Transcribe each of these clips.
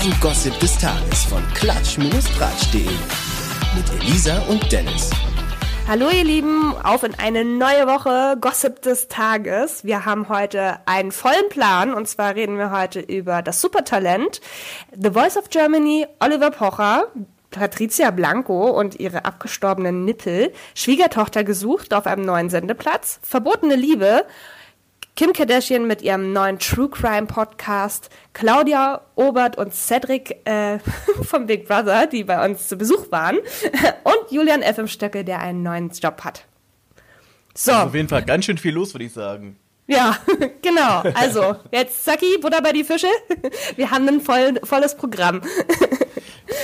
Dein Gossip des Tages von klatsch-tratsch.de. Mit Elisa und Dennis. Hallo ihr Lieben, auf in eine neue Woche Gossip des Tages. Wir haben heute einen vollen Plan und zwar reden wir heute über das Supertalent, The Voice of Germany, Oliver Pocher, Patricia Blanco und ihre abgestorbenen Nippel, Schwiegertochter gesucht auf einem neuen Sendeplatz, verbotene Liebe, Kim Kardashian mit ihrem neuen True Crime Podcast, Claudia Obert und Cedric äh, vom Big Brother, die bei uns zu Besuch waren, und Julian F. im Stöckel, der einen neuen Job hat. So. Also auf jeden Fall ganz schön viel los, würde ich sagen. Ja, genau. Also, jetzt Saki, Butter bei die Fische. Wir haben ein voll, volles Programm.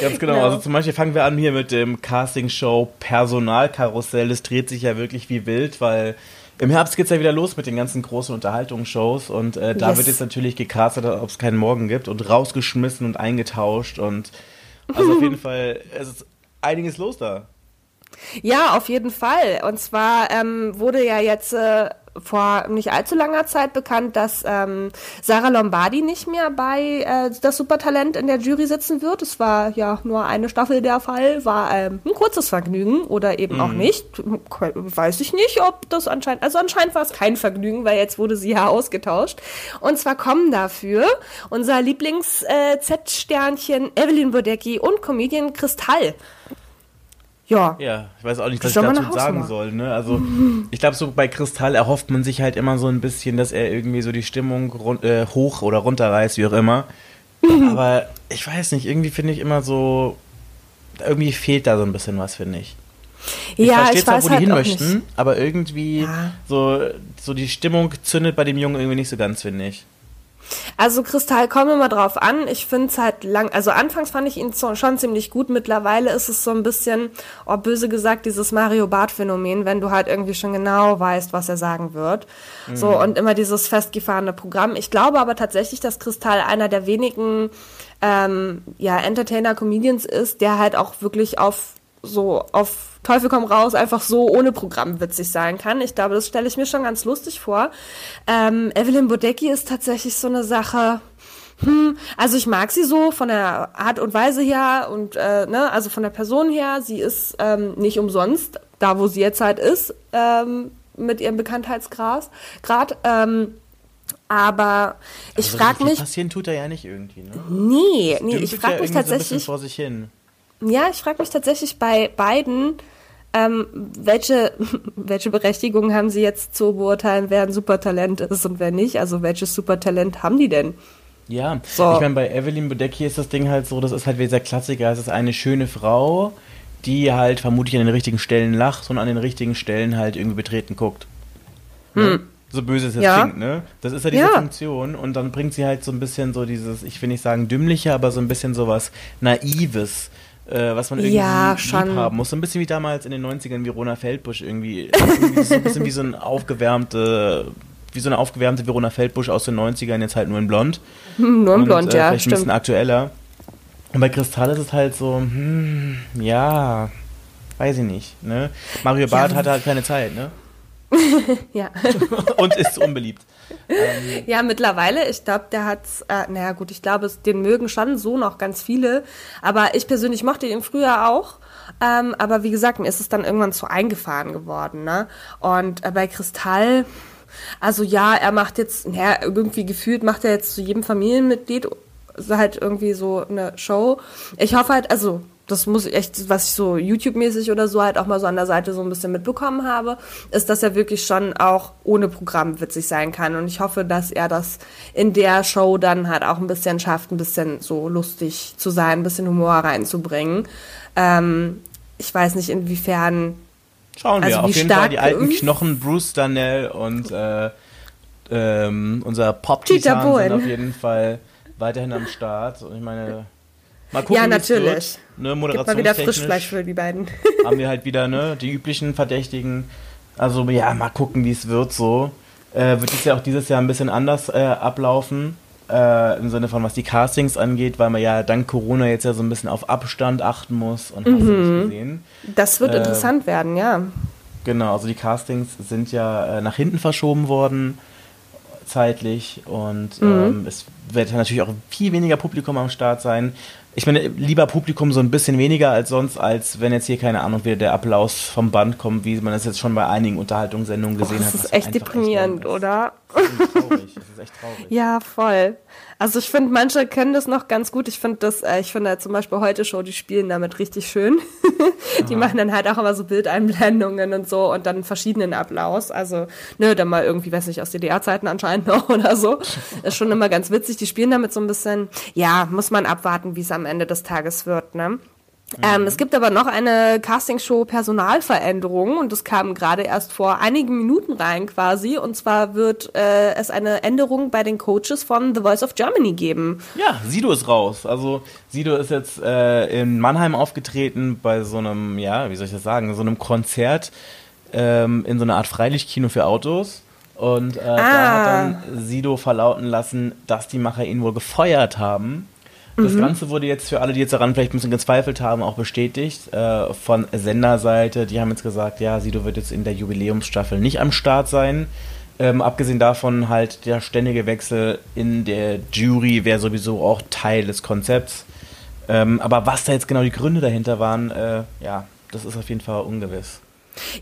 Ganz genau. genau. Also zum Beispiel fangen wir an hier mit dem Casting-Show Personalkarussell. Es dreht sich ja wirklich wie wild, weil im Herbst geht es ja wieder los mit den ganzen großen Unterhaltungsshows und äh, da yes. wird jetzt natürlich gecastet, ob es keinen Morgen gibt und rausgeschmissen und eingetauscht und also auf jeden Fall, es ist einiges los da. Ja, auf jeden Fall. Und zwar ähm, wurde ja jetzt äh, vor nicht allzu langer Zeit bekannt, dass ähm, Sarah Lombardi nicht mehr bei äh, das Supertalent in der Jury sitzen wird. Es war ja nur eine Staffel der Fall, war ähm, ein kurzes Vergnügen oder eben mhm. auch nicht. Weiß ich nicht, ob das anscheinend, also anscheinend war es kein Vergnügen, weil jetzt wurde sie ja ausgetauscht. Und zwar kommen dafür unser Lieblings-Z-Sternchen äh, Evelyn Bodecki und Comedian Kristall. Ja. Ja, ich weiß auch nicht, was ich dazu sagen soll. Ne? Also, ich glaube, so bei Kristall erhofft man sich halt immer so ein bisschen, dass er irgendwie so die Stimmung äh, hoch oder runter reißt, wie auch immer. Aber ich weiß nicht, irgendwie finde ich immer so, irgendwie fehlt da so ein bisschen was, finde ich. Ich ja, verstehe zwar, wo die halt hin möchten, aber irgendwie ja. so, so die Stimmung zündet bei dem Jungen irgendwie nicht so ganz, finde ich. Also Kristall, kommen wir mal drauf an. Ich finde es halt lang, also anfangs fand ich ihn schon ziemlich gut. Mittlerweile ist es so ein bisschen, oh, böse gesagt, dieses Mario Bart Phänomen, wenn du halt irgendwie schon genau weißt, was er sagen wird. Mhm. So, und immer dieses festgefahrene Programm. Ich glaube aber tatsächlich, dass Kristall einer der wenigen, ähm, ja, Entertainer-Comedians ist, der halt auch wirklich auf so auf Teufel komm raus einfach so ohne Programm witzig sein kann. Ich glaube, das stelle ich mir schon ganz lustig vor. Ähm, Evelyn Bodecki ist tatsächlich so eine Sache. Hm, also ich mag sie so von der Art und Weise her und äh, ne, also von der Person her. Sie ist ähm, nicht umsonst da, wo sie jetzt halt ist ähm, mit ihrem Bekanntheitsgrad. Grad, ähm, aber ich also frage mich. Passieren tut er ja nicht irgendwie, ne? Nee, nee, ich frage mich tatsächlich. So vor sich hin. Ja, ich frage mich tatsächlich bei beiden, ähm, welche, welche Berechtigung haben sie jetzt zu beurteilen, wer ein Supertalent ist und wer nicht? Also welches Supertalent haben die denn? Ja, so. ich meine, bei Evelyn Bodecki ist das Ding halt so, das ist halt wie dieser Klassiker, es ist eine schöne Frau, die halt vermutlich an den richtigen Stellen lacht und an den richtigen Stellen halt irgendwie betreten guckt. Ne? Hm. So böse es jetzt ja. klingt, ne? Das ist ja diese ja. Funktion und dann bringt sie halt so ein bisschen so dieses, ich will nicht sagen dümmliche, aber so ein bisschen sowas Naives äh, was man irgendwie ja, schon. haben muss. So ein bisschen wie damals in den 90ern wie Rona Feldbusch irgendwie. irgendwie so ein bisschen wie so ein aufgewärmte wie so eine aufgewärmte Verona Feldbusch aus den 90ern, jetzt halt nur in blond. Nur in und, blond, äh, ja, vielleicht stimmt. ein bisschen aktueller. Und bei Kristall ist es halt so, hm, ja, weiß ich nicht, ne? Mario Barth ja. hatte halt keine Zeit, ne? ja. und ist unbeliebt. Ähm, ja, mittlerweile, ich glaube, der hat, äh, naja gut, ich glaube, den mögen schon so noch ganz viele, aber ich persönlich mochte ihn früher auch. Ähm, aber wie gesagt, mir ist es dann irgendwann zu eingefahren geworden. Ne? Und äh, bei Kristall, also ja, er macht jetzt, naja, irgendwie gefühlt macht er jetzt zu jedem Familienmitglied halt irgendwie so eine Show. Ich hoffe halt, also das muss ich echt, was ich so YouTube-mäßig oder so halt auch mal so an der Seite so ein bisschen mitbekommen habe, ist, dass er wirklich schon auch ohne Programm witzig sein kann. Und ich hoffe, dass er das in der Show dann halt auch ein bisschen schafft, ein bisschen so lustig zu sein, ein bisschen Humor reinzubringen. Ähm, ich weiß nicht, inwiefern. Schauen wir, also auf jeden Fall die alten Knochen, Bruce Danell und äh, ähm, unser Pop-Titan sind auf jeden Fall weiterhin am Start. Und ich meine, Mal gucken, ja, natürlich. Ne, Gibt mal wieder Frischfleisch für die beiden. haben wir halt wieder ne, die üblichen Verdächtigen. Also ja, mal gucken, wie es wird so. Äh, wird es ja auch dieses Jahr ein bisschen anders äh, ablaufen. Äh, Im Sinne von, was die Castings angeht, weil man ja dank Corona jetzt ja so ein bisschen auf Abstand achten muss und hast mhm. nicht gesehen. Das wird äh, interessant werden, ja. Genau, also die Castings sind ja äh, nach hinten verschoben worden zeitlich und mhm. ähm, es wird natürlich auch viel weniger Publikum am Start sein. Ich meine, lieber Publikum so ein bisschen weniger als sonst, als wenn jetzt hier, keine Ahnung, wieder der Applaus vom Band kommt, wie man das jetzt schon bei einigen Unterhaltungssendungen gesehen oh, das hat. Das ist echt deprimierend, echt oder? Das ist traurig. Das ist echt traurig. Ja, voll. Also ich finde, manche können das noch ganz gut. Ich finde das, äh, ich finde halt zum Beispiel heute Show, die spielen damit richtig schön. die machen dann halt auch immer so Bildeinblendungen und so und dann verschiedenen Applaus. Also, ne, dann mal irgendwie, weiß nicht, aus DDR-Zeiten anscheinend noch oder so. Ist schon immer ganz witzig. Die spielen damit so ein bisschen, ja, muss man abwarten, wie es am Ende des Tages wird, ne? Ähm, mhm. es gibt aber noch eine Castingshow Personalveränderung und das kam gerade erst vor einigen Minuten rein quasi. Und zwar wird äh, es eine Änderung bei den Coaches von The Voice of Germany geben. Ja, Sido ist raus. Also Sido ist jetzt äh, in Mannheim aufgetreten bei so einem, ja, wie soll ich das sagen, so einem Konzert ähm, in so einer Art Freilichtkino für Autos. Und äh, ah. da hat dann Sido verlauten lassen, dass die Macher ihn wohl gefeuert haben das mhm. Ganze wurde jetzt für alle, die jetzt daran vielleicht ein bisschen gezweifelt haben, auch bestätigt äh, von Senderseite. Die haben jetzt gesagt, ja, Sido wird jetzt in der Jubiläumsstaffel nicht am Start sein. Ähm, abgesehen davon halt der ständige Wechsel in der Jury wäre sowieso auch Teil des Konzepts. Ähm, aber was da jetzt genau die Gründe dahinter waren, äh, ja, das ist auf jeden Fall ungewiss.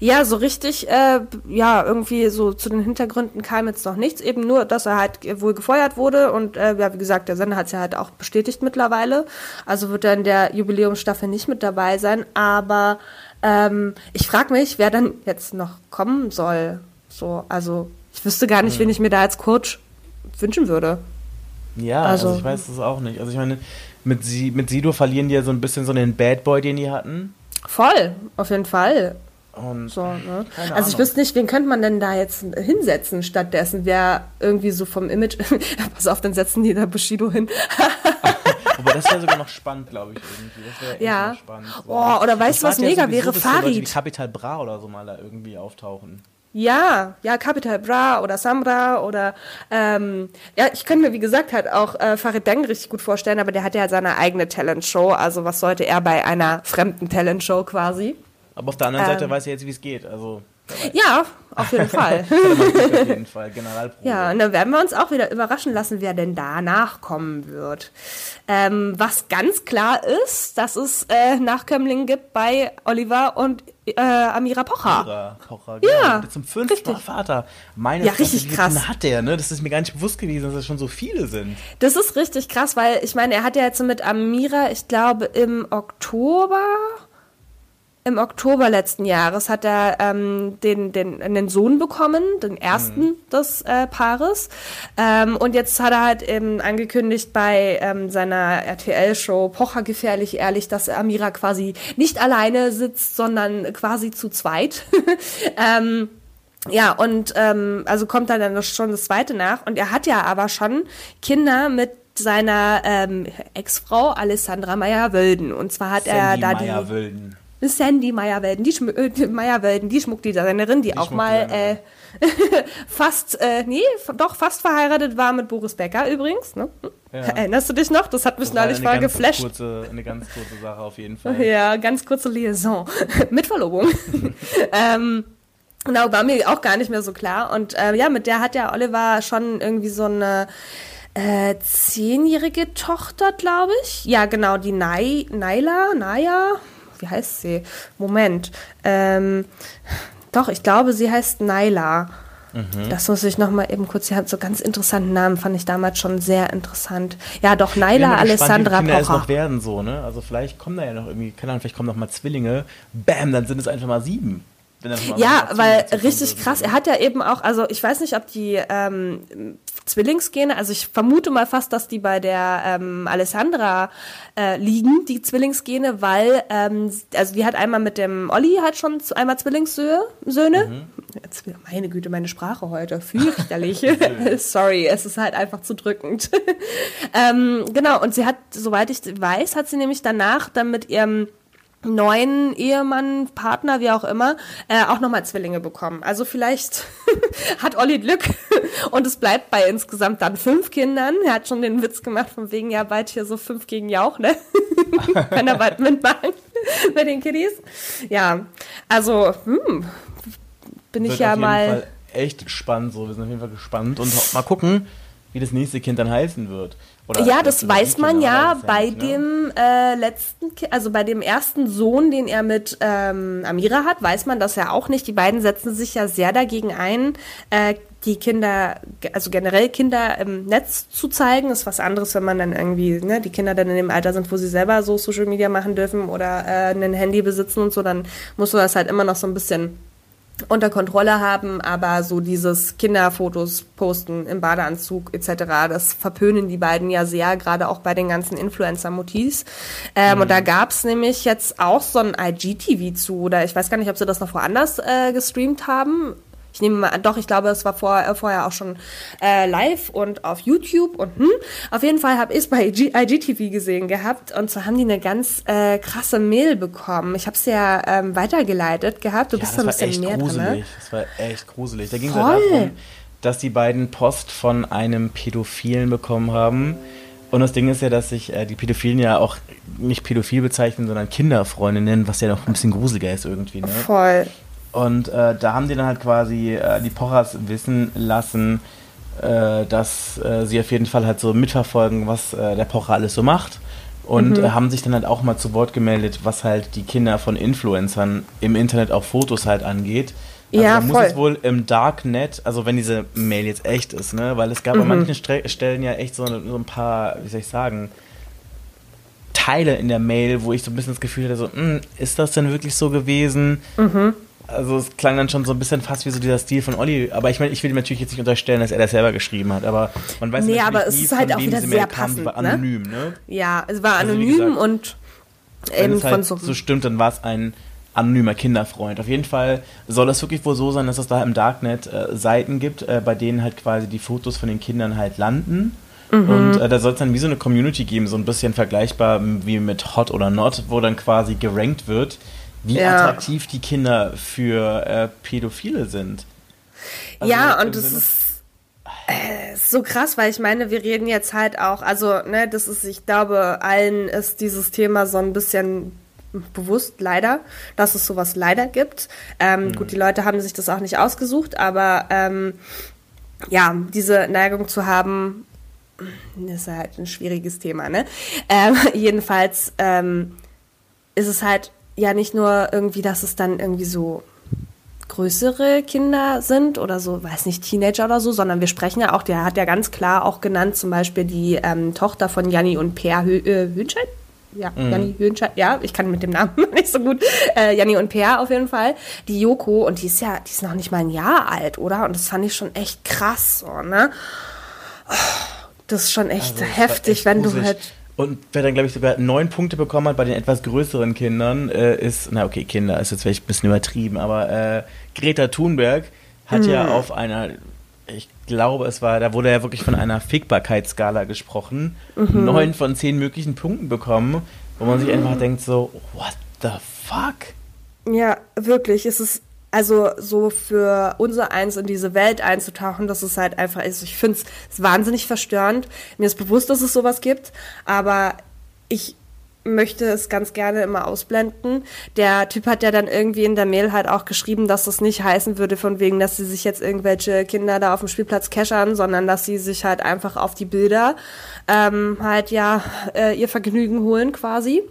Ja, so richtig, äh, ja, irgendwie so zu den Hintergründen kam jetzt noch nichts. Eben nur, dass er halt wohl gefeuert wurde und äh, ja, wie gesagt, der Sender hat es ja halt auch bestätigt mittlerweile. Also wird er in der Jubiläumsstaffel nicht mit dabei sein. Aber ähm, ich frage mich, wer dann jetzt noch kommen soll. So, also ich wüsste gar nicht, hm. wen ich mir da als Coach wünschen würde. Ja, also, also ich weiß es auch nicht. Also ich meine, mit, Sie, mit Sido verlieren die ja so ein bisschen so den Bad Boy, den die hatten. Voll, auf jeden Fall. Und so, ne? Also Ahnung. ich wüsste nicht, wen könnte man denn da jetzt hinsetzen stattdessen? Wer irgendwie so vom Image. Pass auf, dann setzen die da Bushido hin. Aber das wäre sogar noch spannend, glaube ich, irgendwie. Das wäre ja. spannend. So. Oh, oder weißt du, was mega ja wäre? Farid. Leute wie Capital Bra oder so mal da irgendwie auftauchen. Ja, ja, Capital Bra oder Samra oder ähm, ja, ich könnte mir wie gesagt halt auch äh, Farid Deng richtig gut vorstellen, aber der hat ja seine eigene Talentshow, also was sollte er bei einer fremden Talentshow quasi? Aber auf der anderen ähm, Seite weiß er jetzt, wie es geht. Also, ja, auf jeden Fall. auf jeden Fall, Generalprobe. Ja, und dann werden wir uns auch wieder überraschen lassen, wer denn danach kommen wird. Ähm, was ganz klar ist, dass es äh, Nachkömmlinge gibt bei Oliver und äh, Amira Pocher. Amira Pocher, genau. Ja, zum fünften richtig. Mal Vater. Meine ja, richtig krass. hat der, ne? Das ist mir gar nicht bewusst gewesen, dass es schon so viele sind. Das ist richtig krass, weil ich meine, er hat ja jetzt mit Amira, ich glaube, im Oktober im Oktober letzten Jahres hat er ähm, den, den, einen Sohn bekommen, den ersten mhm. des äh, Paares. Ähm, und jetzt hat er halt eben angekündigt bei ähm, seiner RTL-Show Pocher gefährlich ehrlich, dass Amira quasi nicht alleine sitzt, sondern quasi zu zweit. ähm, ja, und ähm, also kommt da dann schon das zweite nach. Und er hat ja aber schon Kinder mit seiner ähm, Ex-Frau Alessandra Meyer-Wölden. Und zwar hat Sandy er da Meyer-Wölden. Die Sandy Meyerwelden, die, Schm äh, Meyerwelden, die Schmuckdesignerin, die, die auch mal äh, fast, äh, nee, doch fast verheiratet war mit Boris Becker übrigens. Ne? Ja. Erinnerst du dich noch? Das hat mich das neulich mal geflasht. Kurze, eine ganz kurze Sache auf jeden Fall. Ja, ganz kurze Liaison mit Verlobung. ähm, Genau, war mir auch gar nicht mehr so klar. Und äh, ja, mit der hat ja Oliver schon irgendwie so eine äh, zehnjährige Tochter, glaube ich. Ja, genau, die Nai, Naila, Naya, wie heißt sie? Moment. Ähm, doch, ich glaube, sie heißt Naila. Mhm. Das muss ich noch mal eben kurz. Sie hat so ganz interessanten Namen, fand ich damals schon sehr interessant. Ja, doch Naila Alessandra gespannt, wie Pocher. es noch werden so, ne? Also vielleicht kommen da ja noch irgendwie, keine Ahnung, vielleicht kommen noch mal Zwillinge. Bam, dann sind es einfach mal sieben. Ja, weil richtig krass. Er hat ja eben auch, also ich weiß nicht, ob die ähm, Zwillingsgene, also ich vermute mal fast, dass die bei der ähm, Alessandra äh, liegen, die Zwillingsgene, weil, ähm, also die hat einmal mit dem Olli halt schon einmal Zwillingssöhne. Mhm. Jetzt, meine Güte, meine Sprache heute, fürchterlich. Sorry, es ist halt einfach zu drückend. ähm, genau, und sie hat, soweit ich weiß, hat sie nämlich danach dann mit ihrem neuen Ehemann, Partner, wie auch immer, äh, auch nochmal Zwillinge bekommen. Also vielleicht hat Olli Glück und es bleibt bei insgesamt dann fünf Kindern. Er hat schon den Witz gemacht von wegen, ja, bald hier so fünf gegen Jauch, ne? Kann er bald mitmachen bei den Kiddies. Ja, also, hm, bin Wird ich ja mal echt spannend. So, wir sind auf jeden Fall gespannt und mal gucken, wie das nächste Kind dann heißen wird. Oder ja, das weiß man ja bei nicht, ne? dem äh, letzten, also bei dem ersten Sohn, den er mit ähm, Amira hat, weiß man das ja auch nicht. Die beiden setzen sich ja sehr dagegen ein, äh, die Kinder, also generell Kinder im Netz zu zeigen, ist was anderes, wenn man dann irgendwie, ne, die Kinder dann in dem Alter sind, wo sie selber so Social Media machen dürfen oder äh, ein Handy besitzen und so, dann musst du das halt immer noch so ein bisschen unter Kontrolle haben, aber so dieses Kinderfotos posten im Badeanzug etc., das verpönen die beiden ja sehr, gerade auch bei den ganzen Influencer-Motivs. Ähm, mhm. Und da gab's nämlich jetzt auch so ein IGTV zu, oder ich weiß gar nicht, ob sie das noch woanders äh, gestreamt haben. Ich nehme mal an, doch, ich glaube, es war vor, äh, vorher auch schon äh, live und auf YouTube und hm. Auf jeden Fall habe ich es bei IG, IGTV gesehen gehabt und so haben die eine ganz äh, krasse Mail bekommen. Ich habe es ja ähm, weitergeleitet gehabt. Du ja, bist da ein bisschen mehr gruselig. drin. Ne? Das war echt gruselig. Da ging es darum, dass die beiden Post von einem Pädophilen bekommen haben. Und das Ding ist ja, dass sich äh, die Pädophilen ja auch nicht pädophil bezeichnen, sondern Kinderfreunde nennen, was ja noch ein bisschen gruseliger ist irgendwie. Ne? Voll. Und äh, da haben die dann halt quasi äh, die Pochers wissen lassen, äh, dass äh, sie auf jeden Fall halt so mitverfolgen, was äh, der Pocher alles so macht. Und mhm. Äh, haben sich dann halt auch mal zu Wort gemeldet, was halt die Kinder von Influencern im Internet auf Fotos halt angeht. Also ja, da muss es wohl im Darknet, also wenn diese Mail jetzt echt ist, ne, weil es gab mhm. an manchen Stre Stellen ja echt so, so ein paar, wie soll ich sagen, Teile in der Mail, wo ich so ein bisschen das Gefühl hatte, so, hm, ist das denn wirklich so gewesen? Mhm. Also es klang dann schon so ein bisschen fast wie so dieser Stil von Olli. Aber ich meine, ich will ihm natürlich jetzt nicht unterstellen, dass er das selber geschrieben hat. Aber man weiß nee, aber es ist halt auch wieder sehr passend. War ne? anonym, ne? Ja, es war also, anonym gesagt, und eben von halt so. so stimmt, dann war es ein anonymer Kinderfreund. Auf jeden Fall soll es wirklich wohl so sein, dass es da im Darknet äh, Seiten gibt, äh, bei denen halt quasi die Fotos von den Kindern halt landen. Mhm. Und äh, da soll es dann wie so eine Community geben, so ein bisschen vergleichbar wie mit Hot oder Not, wo dann quasi gerankt wird, wie ja. attraktiv die Kinder für äh, Pädophile sind. Also ja, und das ist äh, so krass, weil ich meine, wir reden jetzt halt auch, also, ne, das ist, ich glaube, allen ist dieses Thema so ein bisschen bewusst, leider, dass es sowas leider gibt. Ähm, mhm. Gut, die Leute haben sich das auch nicht ausgesucht, aber ähm, ja, diese Neigung zu haben, ist halt ein schwieriges Thema, ne? Ähm, jedenfalls ähm, ist es halt ja nicht nur irgendwie, dass es dann irgendwie so größere Kinder sind oder so, weiß nicht, Teenager oder so, sondern wir sprechen ja auch, der hat ja ganz klar auch genannt, zum Beispiel die ähm, Tochter von Janni und Per Hö äh, Hönscheid. Ja, mhm. Janni Höhnscheid, ja, ich kann mit dem Namen nicht so gut. Äh, Janni und Per auf jeden Fall. Die Joko, und die ist ja, die ist noch nicht mal ein Jahr alt, oder? Und das fand ich schon echt krass, so, ne? Oh, das ist schon echt also, heftig, echt wenn du halt und wer dann, glaube ich, sogar neun Punkte bekommen hat bei den etwas größeren Kindern, äh, ist, na okay, Kinder ist jetzt vielleicht ein bisschen übertrieben, aber äh, Greta Thunberg hat mhm. ja auf einer, ich glaube, es war, da wurde ja wirklich von einer Fickbarkeitsskala gesprochen, mhm. neun von zehn möglichen Punkten bekommen, wo man sich einfach denkt so, what the fuck? Ja, wirklich, es ist also so für unser Eins in diese Welt einzutauchen, das ist halt einfach, also ich finde es wahnsinnig verstörend. Mir ist bewusst, dass es sowas gibt, aber ich möchte es ganz gerne immer ausblenden. Der Typ hat ja dann irgendwie in der Mail halt auch geschrieben, dass das nicht heißen würde, von wegen, dass sie sich jetzt irgendwelche Kinder da auf dem Spielplatz keschern, sondern dass sie sich halt einfach auf die Bilder ähm, halt ja äh, ihr Vergnügen holen quasi.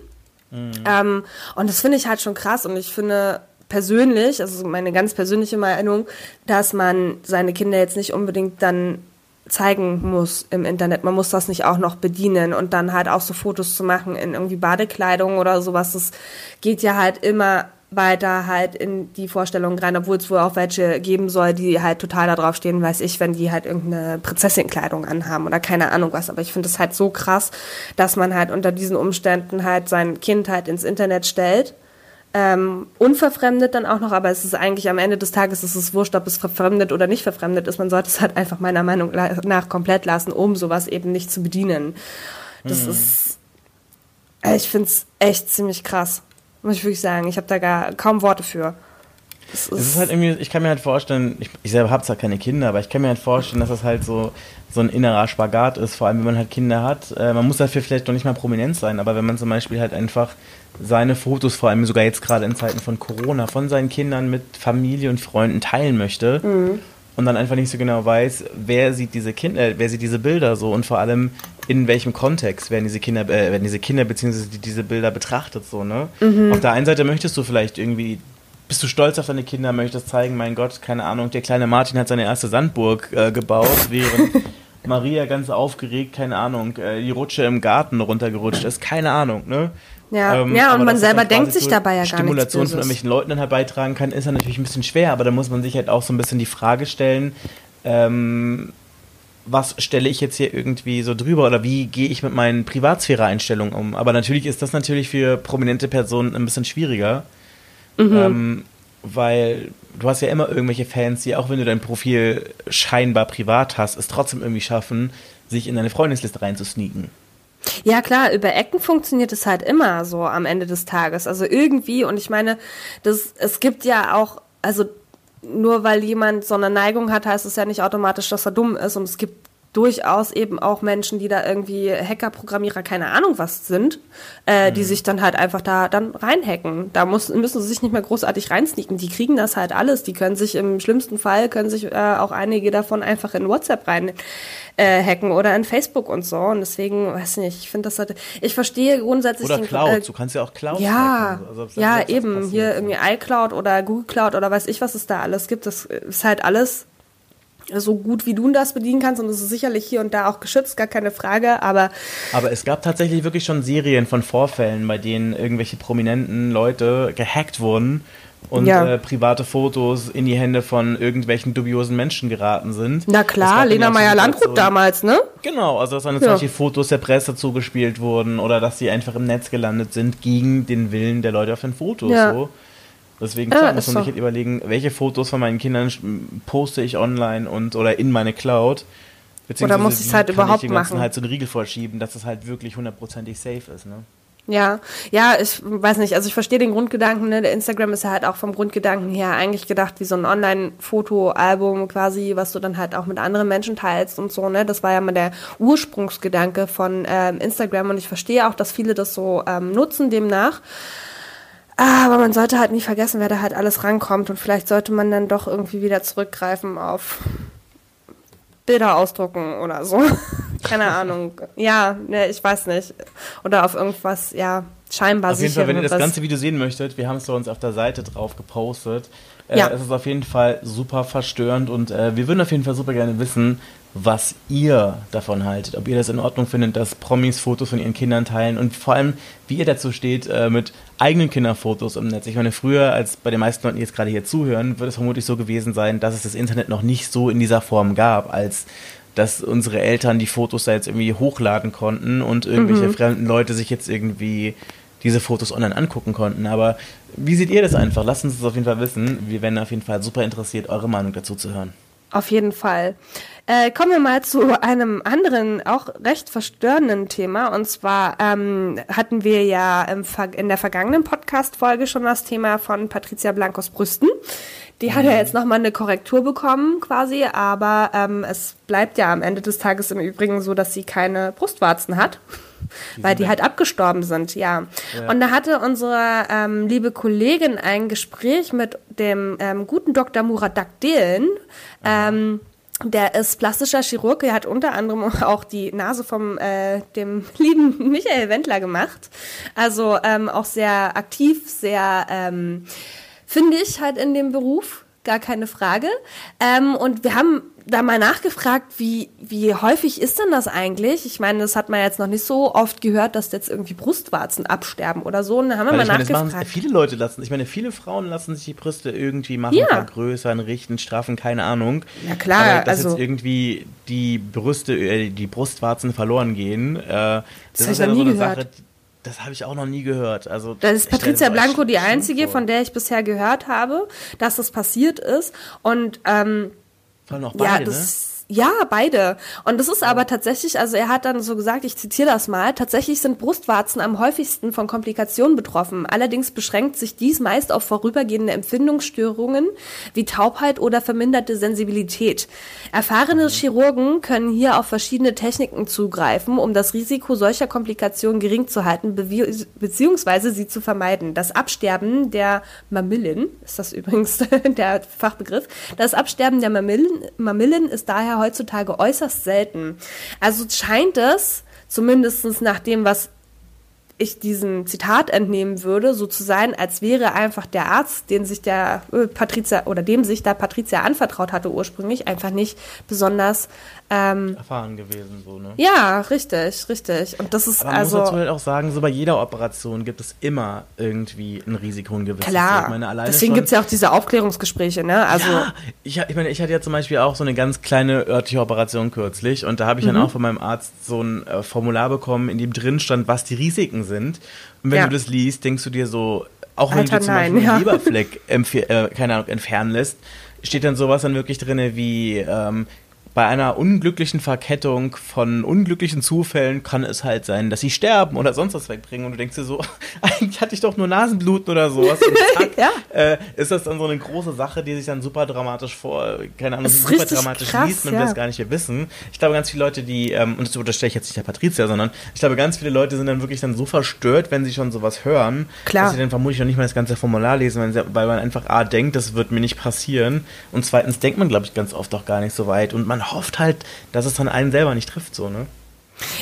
Mhm. Ähm, und das finde ich halt schon krass und ich finde, persönlich, also meine ganz persönliche Meinung, dass man seine Kinder jetzt nicht unbedingt dann zeigen muss im Internet. Man muss das nicht auch noch bedienen und dann halt auch so Fotos zu machen in irgendwie Badekleidung oder sowas. Das geht ja halt immer weiter halt in die Vorstellung rein, obwohl es wohl auch welche geben soll, die halt total da drauf stehen, weiß ich, wenn die halt irgendeine Prinzessin-Kleidung anhaben oder keine Ahnung was. Aber ich finde es halt so krass, dass man halt unter diesen Umständen halt sein Kind halt ins Internet stellt ähm, unverfremdet dann auch noch, aber es ist eigentlich am Ende des Tages ist es wurscht, ob es verfremdet oder nicht verfremdet ist. Man sollte es halt einfach meiner Meinung nach komplett lassen, um sowas eben nicht zu bedienen. Das mhm. ist, äh, ich finde es echt ziemlich krass, muss ich wirklich sagen. Ich habe da gar kaum Worte für. Es ist, es ist, halt irgendwie, ich kann mir halt vorstellen, ich, ich selber habe zwar keine Kinder, aber ich kann mir halt vorstellen, dass das halt so, so ein innerer Spagat ist, vor allem wenn man halt Kinder hat. Äh, man muss dafür vielleicht noch nicht mal prominent sein, aber wenn man zum Beispiel halt einfach seine Fotos, vor allem sogar jetzt gerade in Zeiten von Corona, von seinen Kindern mit Familie und Freunden teilen möchte. Mhm. und dann einfach nicht so genau weiß, wer sieht diese Kinder, wer sieht diese Bilder so und vor allem in welchem Kontext werden diese Kinder, äh, werden diese Kinder bzw. Die, diese Bilder betrachtet so, ne? Mhm. Auf der einen Seite möchtest du vielleicht irgendwie bist du stolz auf deine Kinder, möchtest zeigen, mein Gott, keine Ahnung, der kleine Martin hat seine erste Sandburg äh, gebaut, während Maria ganz aufgeregt, keine Ahnung, äh, die Rutsche im Garten runtergerutscht ist, keine Ahnung, ne? Ja, ähm, ja und man selber denkt sich dabei ja gar Stimulation nichts Stimulation von irgendwelchen Leuten dann herbeitragen kann, ist dann natürlich ein bisschen schwer, aber da muss man sich halt auch so ein bisschen die Frage stellen, ähm, was stelle ich jetzt hier irgendwie so drüber oder wie gehe ich mit meinen Privatsphäre-Einstellungen um? Aber natürlich ist das natürlich für prominente Personen ein bisschen schwieriger, mhm. ähm, weil du hast ja immer irgendwelche Fans, die auch wenn du dein Profil scheinbar privat hast, es trotzdem irgendwie schaffen, sich in deine Freundesliste reinzusneaken. Ja klar, über Ecken funktioniert es halt immer so am Ende des Tages. Also irgendwie, und ich meine, das, es gibt ja auch, also nur weil jemand so eine Neigung hat, heißt es ja nicht automatisch, dass er dumm ist. Und es gibt durchaus eben auch Menschen, die da irgendwie Hacker, Programmierer, keine Ahnung was sind, äh, mhm. die sich dann halt einfach da dann reinhacken. Da muss, müssen sie sich nicht mehr großartig reinsneaken. Die kriegen das halt alles. Die können sich im schlimmsten Fall, können sich äh, auch einige davon einfach in WhatsApp rein äh, hacken oder in Facebook und so. Und deswegen, weiß nicht, ich finde das halt, ich verstehe grundsätzlich. Oder den, Cloud, äh, du kannst ja auch Cloud Ja, also, ja, eben. Hier irgendwie iCloud oder Google Cloud oder weiß ich, was es da alles gibt. Das ist halt alles so gut wie du das bedienen kannst und es ist sicherlich hier und da auch geschützt, gar keine Frage, aber aber es gab tatsächlich wirklich schon Serien von Vorfällen, bei denen irgendwelche prominenten Leute gehackt wurden und ja. äh, private Fotos in die Hände von irgendwelchen dubiosen Menschen geraten sind. Na klar, Lena Meyer-Landrut damals, ne? Genau, also dass dann ja. solche Fotos der Presse zugespielt wurden oder dass sie einfach im Netz gelandet sind gegen den Willen der Leute auf den Fotos. Ja. So. Deswegen ja, muss man sich halt überlegen, welche Fotos von meinen Kindern poste ich online und oder in meine Cloud. Oder muss ich es halt überhaupt ich machen? halt so einen Riegel vorschieben, dass es halt wirklich hundertprozentig safe ist, ne? Ja, ja, ich weiß nicht, also ich verstehe den Grundgedanken, ne? Der Instagram ist ja halt auch vom Grundgedanken her eigentlich gedacht wie so ein Online-Foto-Album quasi, was du dann halt auch mit anderen Menschen teilst und so, ne? Das war ja mal der Ursprungsgedanke von ähm, Instagram und ich verstehe auch, dass viele das so ähm, nutzen demnach. Ah, aber man sollte halt nicht vergessen, wer da halt alles rankommt und vielleicht sollte man dann doch irgendwie wieder zurückgreifen auf Bilder ausdrucken oder so. Keine Ahnung. Ja, ne, ich weiß nicht. Oder auf irgendwas, ja, scheinbar Auf jeden Fall, wenn ihr das ganze Video sehen möchtet, wir haben es bei uns auf der Seite drauf gepostet. Äh, ja. Es ist auf jeden Fall super verstörend und äh, wir würden auf jeden Fall super gerne wissen, was ihr davon haltet. Ob ihr das in Ordnung findet, dass Promis Fotos von ihren Kindern teilen und vor allem, wie ihr dazu steht, äh, mit eigenen Kinderfotos im Netz. Ich meine, früher, als bei den meisten Leuten, die jetzt gerade hier zuhören, wird es vermutlich so gewesen sein, dass es das Internet noch nicht so in dieser Form gab, als dass unsere Eltern die Fotos da jetzt irgendwie hochladen konnten und irgendwelche mhm. fremden Leute sich jetzt irgendwie diese Fotos online angucken konnten. Aber wie seht ihr das einfach? Lasst uns das auf jeden Fall wissen. Wir werden auf jeden Fall super interessiert, eure Meinung dazu zu hören. Auf jeden Fall. Äh, kommen wir mal zu einem anderen, auch recht verstörenden Thema. Und zwar ähm, hatten wir ja in der vergangenen Podcast-Folge schon das Thema von Patricia Blankos Brüsten. Die hat ja mhm. jetzt nochmal eine Korrektur bekommen quasi, aber ähm, es bleibt ja am Ende des Tages im Übrigen so, dass sie keine Brustwarzen hat. Die weil die halt abgestorben sind, ja. ja. Und da hatte unsere ähm, liebe Kollegin ein Gespräch mit dem ähm, guten Dr. Murat Dakdelen. Ähm, der ist plastischer Chirurg, er hat unter anderem auch die Nase vom äh, dem lieben Michael Wendler gemacht. Also ähm, auch sehr aktiv, sehr ähm, finde ich halt in dem Beruf gar keine Frage. Ähm, und wir haben da mal nachgefragt, wie, wie häufig ist denn das eigentlich? Ich meine, das hat man jetzt noch nicht so oft gehört, dass jetzt irgendwie Brustwarzen absterben oder so. Und da haben wir Weil mal nachgefragt. Meine, viele Leute lassen, ich meine, viele Frauen lassen sich die Brüste irgendwie machen, ja. vergrößern, richten, straffen, keine Ahnung. Ja klar. Aber dass also, jetzt irgendwie die Brüste, äh, die Brustwarzen verloren gehen, äh, das, das ist ja so eine gehört. Sache, das habe ich auch noch nie gehört. Also das ist Patricia Blanco die einzige, von der ich bisher gehört habe, dass das passiert ist. Und ähm, Vor allem auch beide, ja, das, Ja, beide. Und das ist aber tatsächlich, also er hat dann so gesagt, ich zitiere das mal, tatsächlich sind Brustwarzen am häufigsten von Komplikationen betroffen. Allerdings beschränkt sich dies meist auf vorübergehende Empfindungsstörungen wie Taubheit oder verminderte Sensibilität. Erfahrene mhm. Chirurgen können hier auf verschiedene Techniken zugreifen, um das Risiko solcher Komplikationen gering zu halten, beziehungsweise sie zu vermeiden. Das Absterben der Mamillen, ist das übrigens der Fachbegriff, das Absterben der Mamillen, Mamillen ist daher heutzutage äußerst selten. Also scheint es, zumindest nach dem, was ich diesem Zitat entnehmen würde, so zu sein, als wäre einfach der Arzt, den sich der äh, Patricia oder dem sich da Patricia anvertraut hatte ursprünglich, einfach nicht besonders ähm, erfahren gewesen, so, ne? Ja, richtig, richtig. Und das ist Aber man also. muss dazu halt auch sagen, so bei jeder Operation gibt es immer irgendwie ein Risiko, ein gewisses. Klar. Ich meine, Deswegen gibt es ja auch diese Aufklärungsgespräche, ne? Also. Ja, ich, ich meine, ich hatte ja zum Beispiel auch so eine ganz kleine örtliche Operation kürzlich und da habe ich mhm. dann auch von meinem Arzt so ein äh, Formular bekommen, in dem drin stand, was die Risiken sind. Und wenn ja. du das liest, denkst du dir so, auch wenn Alter, du zum nein, Beispiel ja. einen Leberfleck äh, keine Ahnung, entfernen lässt, steht dann sowas dann wirklich drin wie ähm, bei einer unglücklichen Verkettung von unglücklichen Zufällen kann es halt sein, dass sie sterben oder sonst was wegbringen und du denkst dir so, eigentlich hatte ich doch nur Nasenbluten oder sowas und zack, ja. äh, ist das dann so eine große Sache, die sich dann super dramatisch vor, keine Ahnung, super dramatisch krass, liest, man ja. will es gar nicht mehr wissen. Ich glaube, ganz viele Leute, die, ähm, und das unterstelle ich jetzt nicht der Patricia, sondern ich glaube, ganz viele Leute sind dann wirklich dann so verstört, wenn sie schon sowas hören, Klar. dass sie dann vermutlich noch nicht mal das ganze Formular lesen, weil man einfach A, denkt, das wird mir nicht passieren und zweitens denkt man, glaube ich, ganz oft auch gar nicht so weit und man hofft halt, dass es dann einen selber nicht trifft, so, ne?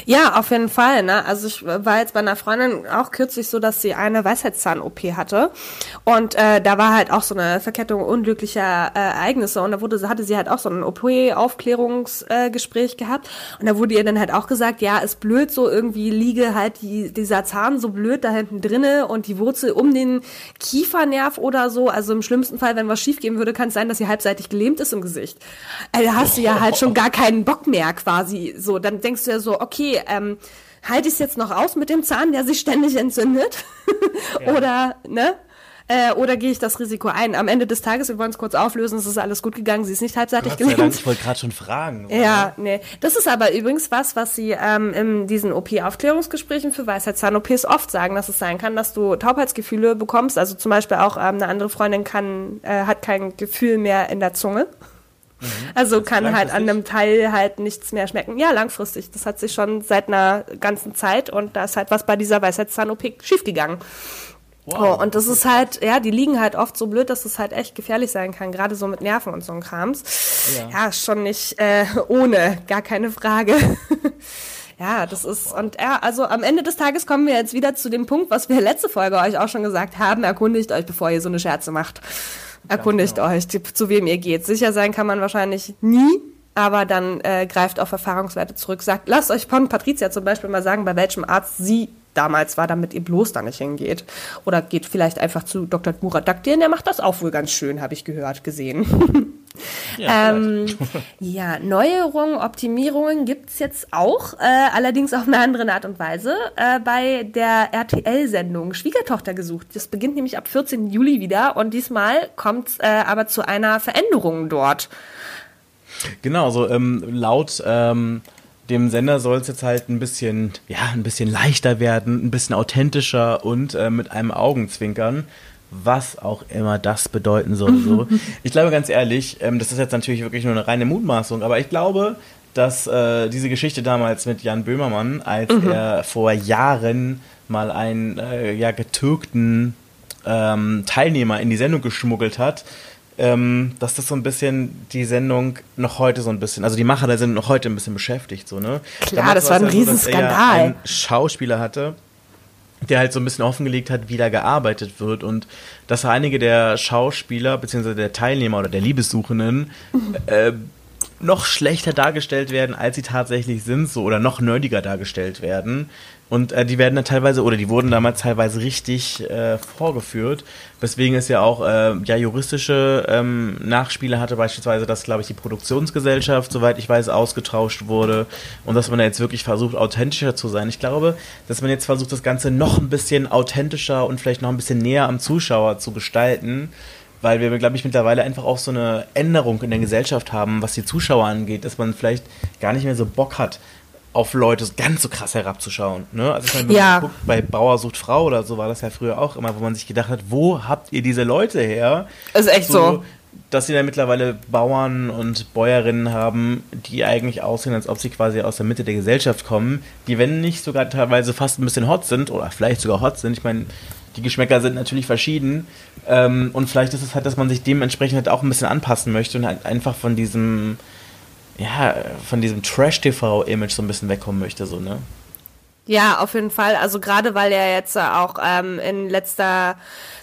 Ja, auf jeden Fall. Ne? Also ich war jetzt bei einer Freundin auch kürzlich so, dass sie eine Weisheitszahn-OP hatte und äh, da war halt auch so eine Verkettung unglücklicher äh, Ereignisse und da wurde, hatte sie halt auch so ein OP-Aufklärungsgespräch äh, gehabt und da wurde ihr dann halt auch gesagt, ja, ist blöd so, irgendwie liege halt die, dieser Zahn so blöd da hinten drinne und die Wurzel um den Kiefernerv oder so. Also im schlimmsten Fall, wenn was schief gehen würde, kann es sein, dass sie halbseitig gelähmt ist im Gesicht. Also, da hast du ja halt schon gar keinen Bock mehr quasi. So, dann denkst du ja so, okay, ähm, halte ich es jetzt noch aus mit dem Zahn, der sich ständig entzündet? ja. Oder, ne? Äh, oder gehe ich das Risiko ein? Am Ende des Tages, wir wollen es kurz auflösen, es ist alles gut gegangen, sie ist nicht halbseitig gelähmt. Ich wollte gerade schon fragen. Oder? Ja, nee. Das ist aber übrigens was, was sie ähm, in diesen OP-Aufklärungsgesprächen für Weisheitszahn-OPs oft sagen, dass es sein kann, dass du Taubheitsgefühle bekommst. Also zum Beispiel auch ähm, eine andere Freundin kann, äh, hat kein Gefühl mehr in der Zunge. Mhm. Also kann halt an einem Teil halt nichts mehr schmecken. Ja, langfristig. Das hat sich schon seit einer ganzen Zeit und da ist halt was bei dieser Weisheitszahn-OP schiefgegangen. Wow. Oh, und das ist halt, ja, die liegen halt oft so blöd, dass es halt echt gefährlich sein kann, gerade so mit Nerven und so ein Krams. Ja, ja schon nicht äh, ohne, gar keine Frage. ja, das ist, und ja, also am Ende des Tages kommen wir jetzt wieder zu dem Punkt, was wir letzte Folge euch auch schon gesagt haben, erkundigt euch, bevor ihr so eine Scherze macht. Erkundigt genau. euch, zu wem ihr geht. Sicher sein kann man wahrscheinlich nie, aber dann äh, greift auf Erfahrungswerte zurück. Sagt, lasst euch von Patricia zum Beispiel mal sagen, bei welchem Arzt sie damals war, damit ihr bloß da nicht hingeht. Oder geht vielleicht einfach zu Dr. Murat Daktian, der macht das auch wohl ganz schön, habe ich gehört, gesehen. Ja, ähm, ja, Neuerungen, Optimierungen gibt es jetzt auch, äh, allerdings auf eine andere Art und Weise, äh, bei der RTL-Sendung Schwiegertochter gesucht. Das beginnt nämlich ab 14. Juli wieder und diesmal kommt es äh, aber zu einer Veränderung dort. Genau, so ähm, laut ähm, dem Sender soll es jetzt halt ein bisschen, ja, ein bisschen leichter werden, ein bisschen authentischer und äh, mit einem Augenzwinkern was auch immer das bedeuten soll. So. Ich glaube ganz ehrlich, ähm, das ist jetzt natürlich wirklich nur eine reine Mutmaßung, aber ich glaube, dass äh, diese Geschichte damals mit Jan Böhmermann, als mhm. er vor Jahren mal einen äh, ja, getürkten ähm, Teilnehmer in die Sendung geschmuggelt hat, ähm, dass das so ein bisschen die Sendung noch heute so ein bisschen, also die Macher der Sendung noch heute ein bisschen beschäftigt. So, ne? Klar, Damals das war ein Riesenskandal. So, dass er einen Schauspieler hatte, der halt so ein bisschen offengelegt hat, wie da gearbeitet wird und dass einige der Schauspieler bzw. der Teilnehmer oder der Liebessuchenden äh, noch schlechter dargestellt werden, als sie tatsächlich sind, so oder noch nerdiger dargestellt werden. Und äh, die werden dann teilweise, oder die wurden damals teilweise richtig äh, vorgeführt, weswegen es ja auch äh, ja, juristische ähm, Nachspiele hatte, beispielsweise, dass, glaube ich, die Produktionsgesellschaft, soweit ich weiß, ausgetauscht wurde und dass man da jetzt wirklich versucht, authentischer zu sein. Ich glaube, dass man jetzt versucht, das Ganze noch ein bisschen authentischer und vielleicht noch ein bisschen näher am Zuschauer zu gestalten weil wir, glaube ich, mittlerweile einfach auch so eine Änderung in der Gesellschaft haben, was die Zuschauer angeht, dass man vielleicht gar nicht mehr so Bock hat, auf Leute ganz so krass herabzuschauen. Ne? Also ich meine, wenn Ja. man guckt, bei Bauer sucht Frau oder so war das ja früher auch immer, wo man sich gedacht hat, wo habt ihr diese Leute her? Ist echt so. Dass sie da mittlerweile Bauern und Bäuerinnen haben, die eigentlich aussehen, als ob sie quasi aus der Mitte der Gesellschaft kommen, die, wenn nicht sogar teilweise fast ein bisschen hot sind oder vielleicht sogar hot sind. Ich meine, die Geschmäcker sind natürlich verschieden. Ähm, und vielleicht ist es halt, dass man sich dementsprechend halt auch ein bisschen anpassen möchte und halt einfach von diesem, ja, von diesem Trash-TV-Image so ein bisschen wegkommen möchte, so, ne? Ja, auf jeden Fall. Also gerade weil ja jetzt äh, auch ähm, in letzter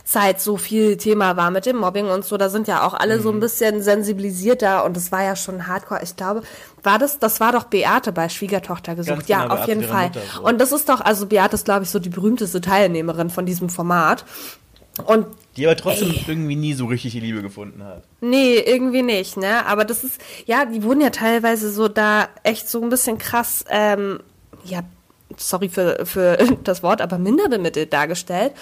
Zeit so viel Thema war mit dem Mobbing und so, da sind ja auch alle Mhm. so ein bisschen sensibilisierter und es war ja schon hardcore. Ich glaube, war das, das war doch Beate bei Schwiegertochter gesucht. Ganz ja, genau, auf Beate, jeden Fall. Mutter, so. Und das ist doch, also Beate ist, glaube ich, so die berühmteste Teilnehmerin von diesem Format. Und Die aber trotzdem irgendwie nie so richtig die Liebe gefunden hat. Nee, irgendwie nicht, ne? Aber das ist, ja, die wurden ja teilweise so da echt so ein bisschen krass, ähm, ja, sorry für, für das Wort, aber minder bemittelt dargestellt.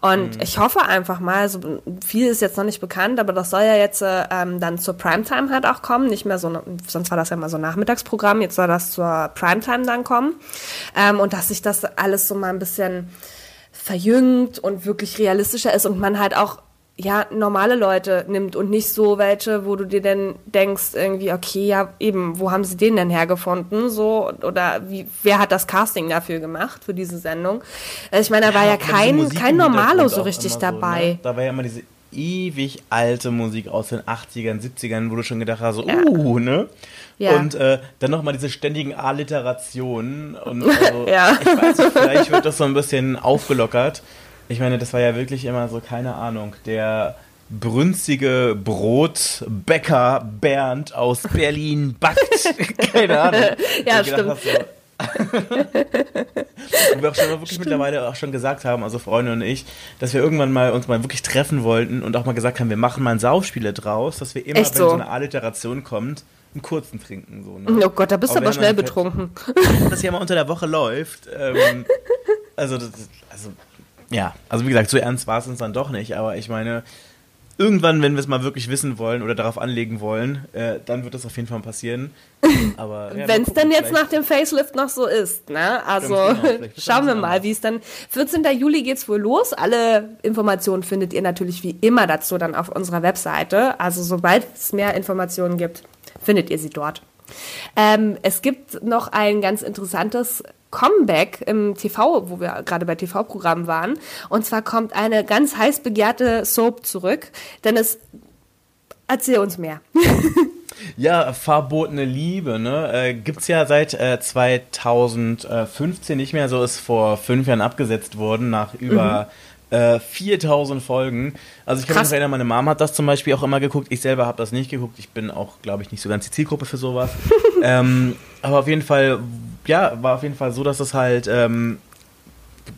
Und ich hoffe einfach mal, so viel ist jetzt noch nicht bekannt, aber das soll ja jetzt äh, ähm, dann zur Primetime halt auch kommen. Nicht mehr so, sonst war das ja mal so ein Nachmittagsprogramm, jetzt soll das zur Primetime dann kommen. Ähm, und dass sich das alles so mal ein bisschen verjüngt und wirklich realistischer ist und man halt auch ja normale Leute nimmt und nicht so welche, wo du dir denn denkst irgendwie okay ja eben wo haben sie den denn hergefunden so? Oder wie wer hat das Casting dafür gemacht für diese Sendung? Äh, ich meine da war ja diese kein kein Normalo so richtig dabei ne? Da war ja immer diese ewig alte Musik aus den 80ern, 70ern, wo du schon gedacht hast, so, Ja. uh, ne? Ja. Und äh, dann nochmal diese ständigen Alliterationen. Und also, Ja. ich weiß nicht, vielleicht wird das so ein bisschen aufgelockert. Ich meine, das war ja wirklich immer so, keine Ahnung, der brünstige Brotbäcker Bernd aus Berlin backt. keine Ahnung. Ja, gedacht hast, so, und wir auch schon wirklich mittlerweile auch schon gesagt haben, also Freunde und ich, dass wir irgendwann mal uns mal wirklich treffen wollten und auch mal gesagt haben, wir machen mal ein Saufspiele draus, dass wir immer, Echt wenn so? so eine Alliteration kommt, einen kurzen trinken. So, ne? oh Gott da bist du Aber schnell betrunken Das ja mal unter der Woche läuft. Ähm, also, das, also, ja, also wie gesagt, so ernst war es uns dann doch nicht, aber ich meine, irgendwann, wenn wir es mal wirklich wissen wollen oder darauf anlegen wollen, äh, dann wird das auf jeden Fall passieren. Aber ja, Wenn es denn jetzt nach dem Facelift noch so ist, ne? Also genau, schauen wir mal, wie es dann. 14. Juli geht's wohl los. Alle Informationen findet ihr natürlich wie immer dazu dann auf unserer Webseite. Also sobald es mehr Informationen gibt, findet ihr sie dort. Ähm, es gibt noch ein ganz interessantes Comeback im TV, wo wir gerade bei TV-Programmen waren. Und zwar kommt eine ganz heiß begehrte Soap zurück, denn es Erzähl uns mehr. Ja, verbotene Liebe, ne? Äh, gibt's ja seit äh, 2015 nicht mehr, so ist vor fünf Jahren abgesetzt worden, nach über äh, 4000 Folgen. Also ich kann mich Krass. noch erinnern, meine Mom hat das zum Beispiel auch immer geguckt. Ich selber habe das nicht geguckt. Ich bin auch, glaube ich, nicht so ganz die Zielgruppe für sowas. ähm, aber auf jeden Fall, ja, war auf jeden Fall so, dass es halt ähm,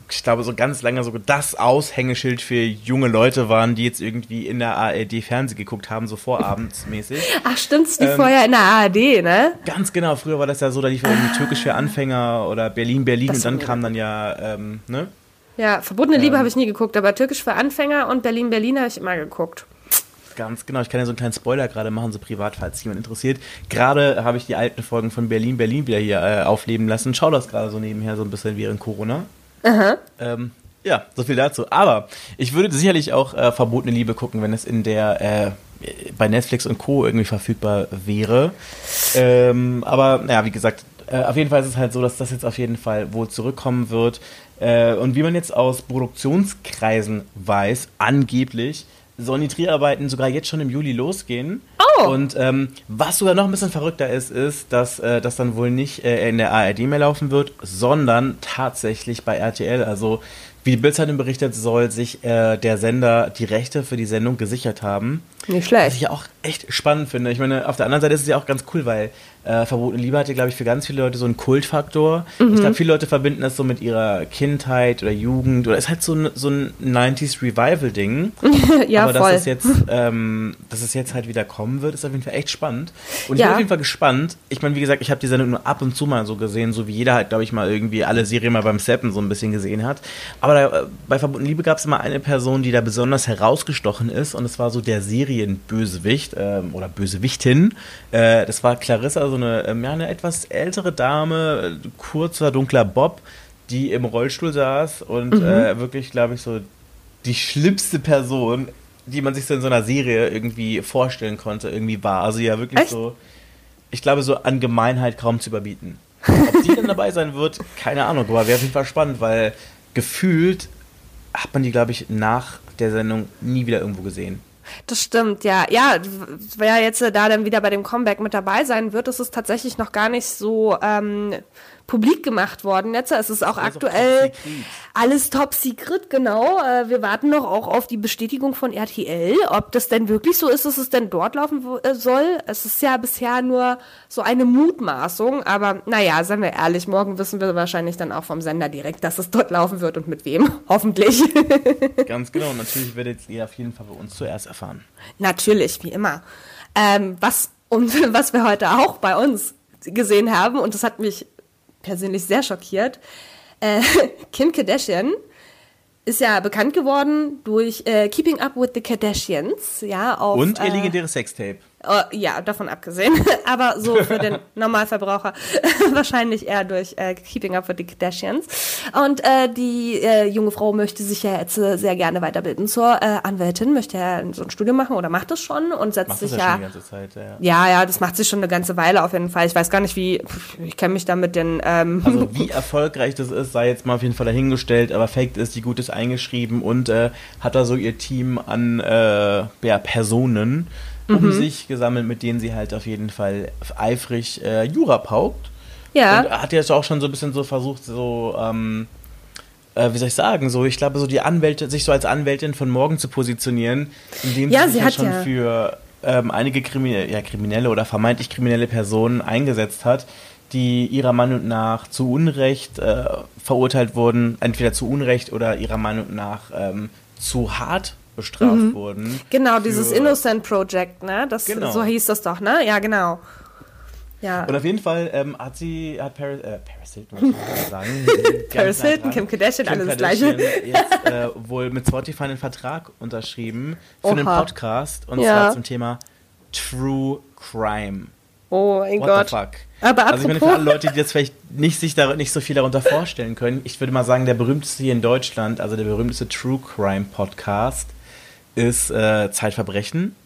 ich glaube, so ganz lange so das Aushängeschild für junge Leute waren, die jetzt irgendwie in der ARD Fernsehen geguckt haben, so vorabendsmäßig. Ach, stimmt's, die Ähm, vorher in der ARD, ne? Ganz genau, früher war das ja so, da lief ja irgendwie Türkisch für Anfänger oder Berlin, Berlin Das und dann kam dann ja, ähm, ne? Ja, Verbotene Liebe Ähm. habe ich nie geguckt, aber Türkisch für Anfänger und Berlin, Berlin habe ich immer geguckt. Ganz genau, ich kann ja so einen kleinen Spoiler gerade machen, so privat, falls jemand interessiert. Gerade habe ich die alten Folgen von Berlin, Berlin wieder hier äh, aufleben lassen. Schau das gerade so nebenher so ein bisschen während Corona. Ähm, ja, so viel dazu. Aber ich würde sicherlich auch äh, Verbotene Liebe gucken, wenn es in der äh, bei Netflix und Co. irgendwie verfügbar wäre. Ähm, aber naja, wie gesagt, äh, auf jeden Fall ist es halt so, dass das jetzt auf jeden Fall wohl zurückkommen wird. Äh, und wie man jetzt aus Produktionskreisen weiß, angeblich sollen die Dreharbeiten sogar jetzt schon im Juli losgehen. Oh. Und ähm, was sogar noch ein bisschen verrückter ist, ist, dass äh, das dann wohl nicht äh, in der ARD mehr laufen wird, sondern tatsächlich bei RTL. Also wie die Bildzeitung berichtet, soll sich äh, der Sender die Rechte für die Sendung gesichert haben. Nicht Was schlecht. ich ja auch echt spannend finde. Ich meine, auf der anderen Seite ist es ja auch ganz cool, weil äh, Verbotene Liebe hat ja, glaube ich, für ganz viele Leute so einen Kultfaktor. Ich glaube, viele Leute verbinden das so mit ihrer Kindheit oder Jugend oder ist halt so ein, so ein 90s Revival-Ding. ja, Aber voll. dass es jetzt, ähm, dass es jetzt halt wieder kommen wird, ist auf jeden Fall echt spannend. Und ich ja. bin auf jeden Fall gespannt. Ich meine, wie gesagt, ich habe die Sendung nur ab und zu mal so gesehen, so wie jeder halt, glaube ich, mal irgendwie alle Serien mal beim Seppen so ein bisschen gesehen hat. Aber da, äh, bei Verbunden Liebe gab es immer eine Person, die da besonders herausgestochen ist und es war so der Serienbösewicht ähm, oder Bösewichtin. Äh, das war Clarissa, so eine, ähm, ja, eine etwas ältere Dame, kurzer, dunkler Bob, die im Rollstuhl saß und mhm. äh, wirklich, glaube ich, so die schlimmste Person, die man sich so in so einer Serie irgendwie vorstellen konnte, irgendwie war. Also ja, wirklich Echt? so, ich glaube, so an Gemeinheit kaum zu überbieten. Ob die dann dabei sein wird, keine Ahnung, aber wäre auf jeden Fall spannend, weil gefühlt hat man die, glaube ich, nach der Sendung nie wieder irgendwo gesehen. Das stimmt, ja. Ja, wer jetzt da dann wieder bei dem Comeback mit dabei sein wird, ist es tatsächlich noch gar nicht so ähm, publik gemacht worden. Jetzt ist es auch aktuell top alles top secret, genau. Äh, wir warten noch auch auf die Bestätigung von RTL, ob das denn wirklich so ist, dass es denn dort laufen äh, soll. Es ist ja bisher nur so eine Mutmaßung, aber naja, seien wir ehrlich, morgen wissen wir wahrscheinlich dann auch vom Sender direkt, dass es dort laufen wird und mit wem. Hoffentlich. Ganz genau, natürlich werdet ihr auf jeden Fall bei uns zuerst erfahren. Natürlich, wie immer. Ähm, was, und was wir heute auch bei uns gesehen haben, und das hat mich persönlich sehr schockiert. Äh, Kim Kardashian ist ja bekannt geworden durch äh, Keeping Up with the Kardashians, ja, auf, Und ihr äh, legendäres Sextape. Oh, ja, davon abgesehen. Aber so für den Normalverbraucher wahrscheinlich eher durch äh, Keeping Up with the Kardashians. Und äh, die äh, junge Frau möchte sich ja jetzt äh, sehr gerne weiterbilden zur äh, Anwältin, möchte ja so ein Studium machen oder macht es schon und setzt macht sich ja. Schon die ganze Zeit, ja. ja, ja, das macht sich schon eine ganze Weile auf jeden Fall. Ich weiß gar nicht, wie, ich kenne mich da mit den. Ähm also wie erfolgreich das ist, sei jetzt mal auf jeden Fall dahingestellt, aber Fakt ist, die Gut ist eingeschrieben und äh, hat da so ihr Team an äh, ja, Personen um mhm. sich gesammelt, mit denen sie halt auf jeden Fall eifrig äh, Jura paukt. Ja. Und hat jetzt auch schon so ein bisschen so versucht, so, ähm, äh, wie soll ich sagen, so, ich glaube, so die Anwälte, sich so als Anwältin von morgen zu positionieren, indem ja, sie sich ja schon ja. für ähm, einige Kriminelle, ja, kriminelle oder vermeintlich kriminelle Personen eingesetzt hat, die ihrer Meinung nach zu Unrecht äh, verurteilt wurden, entweder zu Unrecht oder ihrer Meinung nach ähm, zu hart bestraft mhm. wurden. Genau, dieses Innocent Project, ne? Das, genau. So hieß das doch, ne? Ja, genau. Ja. Und auf jeden Fall ähm, hat sie, hat Paris, äh, Paris Hilton, muss ich sagen. Paris Hilton, Kim Kardashian, alles das Gleiche. jetzt äh, wohl mit Spotify einen Vertrag unterschrieben für Oha. einen Podcast und ja. zwar zum Thema True Crime. Oh mein What Gott. The fuck? Aber also ich meine, für alle Leute, die jetzt vielleicht nicht sich da, nicht so viel darunter vorstellen können, ich würde mal sagen, der berühmteste hier in Deutschland, also der berühmteste True Crime Podcast, ist äh, Zeitverbrechen.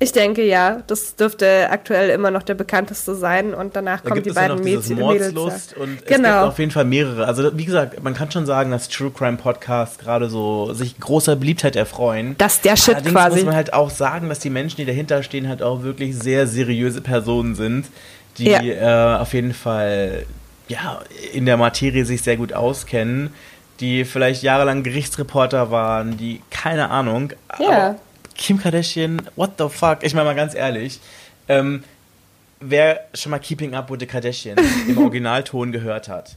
Ich denke ja, das dürfte aktuell immer noch der bekannteste sein und danach da kommen die beiden Mädchen. Mordslust und genau. es gibt auf jeden Fall mehrere. Also wie gesagt, man kann schon sagen, dass True Crime Podcasts gerade so sich großer Beliebtheit erfreuen. Das ist der Shit Allerdings quasi. muss man halt auch sagen, dass die Menschen, die dahinter stehen, halt auch wirklich sehr seriöse Personen sind, die ja. äh, auf jeden Fall ja in der Materie sich sehr gut auskennen die vielleicht jahrelang Gerichtsreporter waren, die keine Ahnung. Ja. Aber Kim Kardashian, what the fuck? Ich meine mal ganz ehrlich, ähm, wer schon mal Keeping Up with the Kardashians im Originalton gehört hat.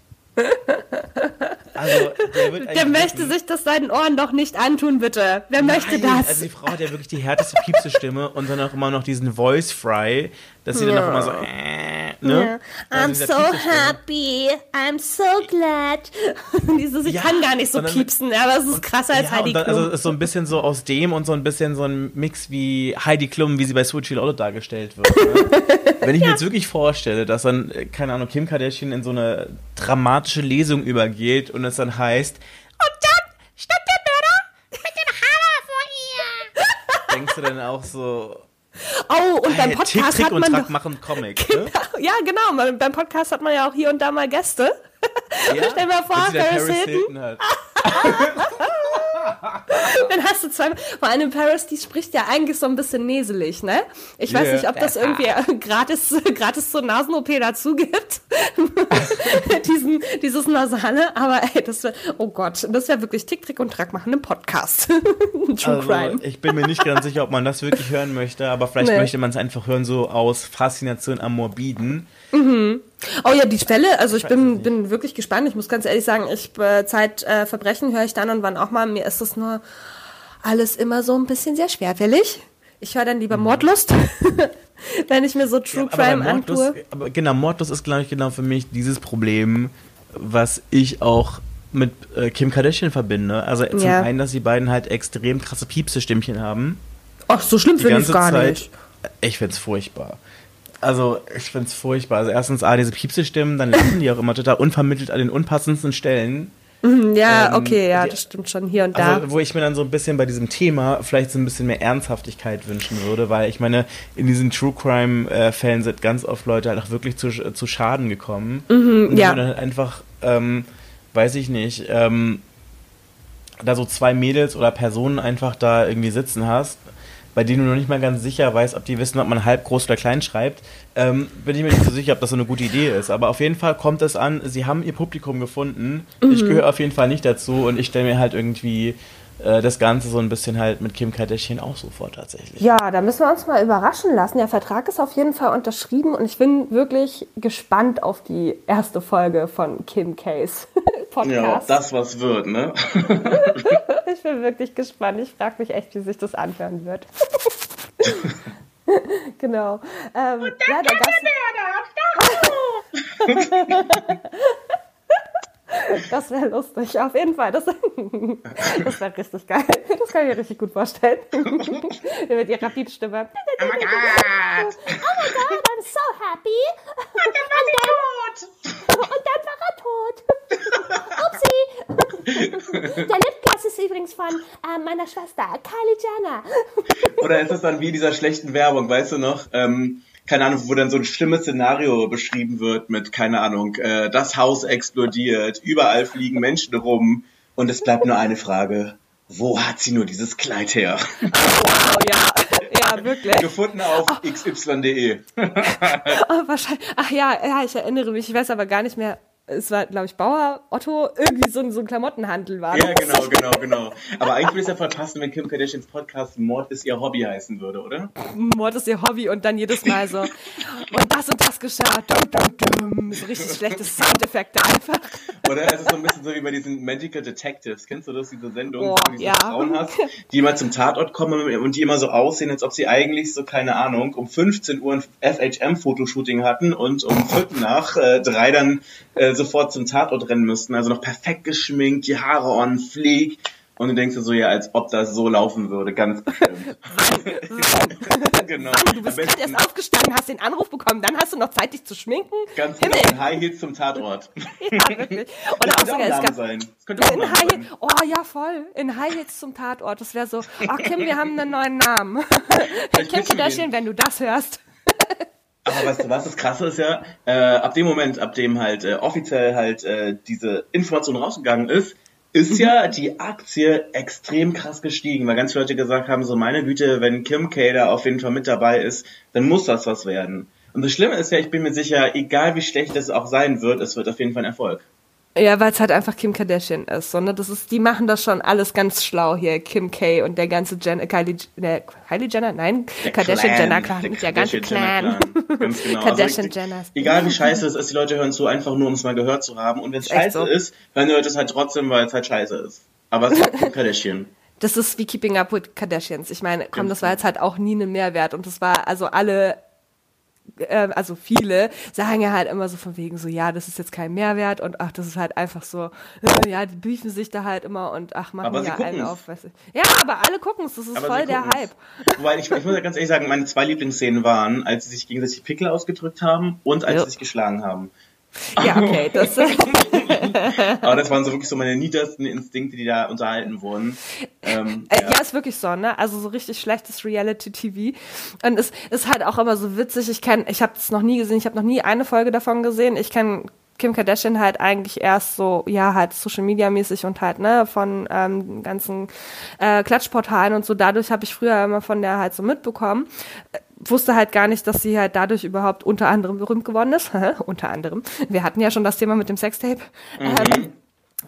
Also, der, der möchte sich das seinen Ohren doch nicht antun, bitte. Wer Nein, möchte das? Also die Frau hat ja wirklich die härteste piepse Stimme und dann auch immer noch diesen Voice Fry, dass sie ja. dann auch immer so äh, ne? Ja. I'm so happy, I'm so glad. Diese, sie ja, kann gar nicht so dann, piepsen, aber es ist krasser als Heidi dann, Klum. Also es ist so ein bisschen so aus dem und so ein bisschen so ein Mix wie Heidi Klum, wie sie bei Switchy Lotto dargestellt wird. Ne? Wenn ich mir jetzt wirklich vorstelle, dass dann, äh, keine Ahnung, Kim Kardashian in so eine dramatische Lesung übergeht und es dann heißt, und dann stand der Mörder mit dem Hammer vor ihr. Denkst du dann auch so, Oh, und beim Podcast Tick, hat man doch, machen Comic. Genau, ne? Ja, genau. Beim Podcast hat man ja auch hier und da mal Gäste. Ja, Stell dir mal vor, Paris Hilton. Hilton Dann hast du zwei. Vor allem Paris, die spricht ja eigentlich so ein bisschen neselig, ne? Ich weiß yeah. nicht, ob das irgendwie gratis, gratis zur Nasen-OP dazu gibt. Diesen, dieses Nasale, aber ey, das wäre, oh Gott, das wäre wirklich Tick, Trick und Track machen im Podcast. True also, Crime. Ich bin mir nicht ganz sicher, ob man das wirklich hören möchte, aber vielleicht nee. möchte man es einfach hören, so aus Faszination am Morbiden. Mhm. Oh ja, die Fälle, also ich, bin, bin wirklich gespannt. Ich muss ganz ehrlich sagen, ich äh, Zeitverbrechen äh, höre ich dann und wann auch mal. Mir ist das nur alles immer so ein bisschen sehr schwerfällig. Ich höre dann lieber mhm. Mordlust, wenn ich mir so True ja, Crime antue. Aber genau, Mordlust ist, glaube ich, genau für mich dieses Problem, was ich auch mit äh, Kim Kardashian verbinde. Also zum ja. einen, dass die beiden halt extrem krasse Piepse-Stimmchen haben. Ach, so schlimm finde ich gar Zeit, nicht. Ich find's furchtbar. Also, ich find's furchtbar. Also erstens, A, diese Piepse-Stimmen, dann lachen die auch immer total unvermittelt an den unpassendsten Stellen. Mhm, ja, ähm, okay, ja, das stimmt schon hier und da. Also, wo ich mir dann so ein bisschen bei diesem Thema vielleicht so ein bisschen mehr Ernsthaftigkeit wünschen würde, weil ich meine, in diesen True Crime-Fällen sind ganz oft Leute halt auch wirklich zu, zu Schaden gekommen. Mhm, und ja. dann halt einfach, ähm, weiß ich nicht, ähm, da so zwei Mädels oder Personen einfach da irgendwie sitzen hast bei denen du noch nicht mal ganz sicher weißt, ob die wissen, ob man halb groß oder klein schreibt, ähm, bin ich mir nicht so sicher, ob das so eine gute Idee ist. Aber auf jeden Fall kommt es an, sie haben ihr Publikum gefunden. Mhm. Ich gehöre auf jeden Fall nicht dazu und ich stelle mir halt irgendwie äh, das Ganze so ein bisschen halt mit Kim Kardashian auch so vor tatsächlich. Ja, da müssen wir uns mal überraschen lassen. Der Vertrag ist auf jeden Fall unterschrieben und ich bin wirklich gespannt auf die erste Folge von Kim Case Podcast. Ja, ob das was wird, ne? ich bin wirklich gespannt. Ich frage mich echt, wie sich das anhören wird. genau. Ähm, und dann ja, der Gast Das wäre lustig, auf jeden Fall. Das, das wäre richtig geil. Das kann ich mir richtig gut vorstellen. Mit ihrer Piepstimme. Oh my god! Oh my god, I'm so happy! Und dann war sie tot! Und dann war er tot! Upsi! Der Lipgloss ist übrigens von äh, meiner Schwester, Kylie Jenner. Oder ist das dann wie dieser schlechten Werbung, weißt du noch? Ähm, keine Ahnung, wo dann so ein schlimmes Szenario beschrieben wird mit, keine Ahnung, äh, das Haus explodiert, überall fliegen Menschen rum und es bleibt nur eine Frage. Wo hat sie nur dieses Kleid her? Wow, ja. Ja, wirklich. Gefunden auf oh. xy.de. oh, wahrscheinlich. Ach ja, ja, ich erinnere mich. Ich weiß aber gar nicht mehr, es war, glaube ich, Bauer Otto, irgendwie so, ein, so ein Klamottenhandel war. Ja, genau, genau, genau. Aber eigentlich würde es ja voll passen, wenn Kim Kardashians Podcast Mord ist ihr Hobby heißen würde, oder? Mord ist ihr Hobby und dann jedes Mal so, und das und das geschah, dum, dum, dum. so richtig schlechte Soundeffekte einfach. Oder es ist so ein bisschen so wie bei diesen Magical Detectives. Kennst du das, diese Sendung, oh, wo du diese ja. Frauen hast, die immer zum Tatort kommen und die immer so aussehen, als ob sie eigentlich so, keine Ahnung, um 15 Uhr ein FHM-Fotoshooting hatten und um Viertel nach äh, drei dann äh, sofort zum Tatort rennen müssten. Also noch perfekt geschminkt, die Haare on fleek. Und du denkst dir so, ja, als ob das so laufen würde, ganz bestimmt. genau. Mann, du bist gerade erst aufgestanden, hast den Anruf bekommen, dann hast du noch Zeit, dich zu schminken. Ganz genau, in High Heels zum Tatort. ja, wirklich. Oder auch sogar, es gab, sein. Das könnte auch in High sein. Oh ja, voll. In High Heels zum Tatort. Das wäre so, ach Kim, wir haben einen neuen Namen. Kim Kardashian, wenn du das hörst. Aber weißt du was, das Krasse ist ja, äh, ab dem Moment, ab dem halt äh, offiziell halt äh, diese Information rausgegangen ist, ist ja mhm. die Aktie extrem krass gestiegen, weil ganz viele Leute gesagt haben, so meine Güte, wenn Kim K da auf jeden Fall mit dabei ist, dann muss das was werden. Und das Schlimme ist ja, ich bin mir sicher, egal wie schlecht es auch sein wird, es wird auf jeden Fall ein Erfolg. Ja, weil es halt einfach Kim Kardashian ist. So, ne? das ist, die machen das schon alles ganz schlau hier. Kim K und der ganze Jen, Kylie, äh, Kylie Jenner, nein, der Kardashian Clan, Jenner Clan, der, der ganze Clan. Clan. Ganz genau. Kardashian also, Jenner. Egal wie scheiße es ist, die Leute hören zu, einfach nur um es mal gehört zu haben. Und wenn es scheiße so. ist, hören die Leute es halt trotzdem, weil es halt scheiße ist. Aber es ist Kim Kardashian. Das ist wie Keeping Up with Kardashians. Ich meine, komm, das war jetzt halt auch nie ein Mehrwert und das war also alle äh, also viele sagen ja halt immer so von wegen so, ja, das ist jetzt kein Mehrwert und ach, das ist halt einfach so, äh, ja, die briefen sich da halt immer und ach, machen ja einen auf. Weißt du. Ja, aber alle gucken es, das ist aber voll der Hype. Wobei, ich, ich muss ja ganz ehrlich sagen, meine zwei Lieblingsszenen waren, als sie sich gegenseitig Pickel ausgedrückt haben und als ja. sie sich geschlagen haben. Ja, okay, das. Aber das waren so wirklich so meine niedersten Instinkte, die da unterhalten wurden. Ähm, äh, ja. ja. ist wirklich so, ne? Also so richtig schlechtes Reality-TV. Und es ist halt auch immer so witzig. Ich kenn, ich habe es noch nie gesehen, ich habe noch nie eine Folge davon gesehen. Ich kenne Kim Kardashian halt eigentlich erst so, ja, halt Social Media mäßig und halt, ne, von ähm, ganzen äh, Klatschportalen und so. Dadurch habe ich früher immer von der halt so mitbekommen wusste halt gar nicht, dass sie halt dadurch überhaupt unter anderem berühmt geworden ist. unter anderem. Wir hatten ja schon das Thema mit dem Sextape. Mhm. Ähm,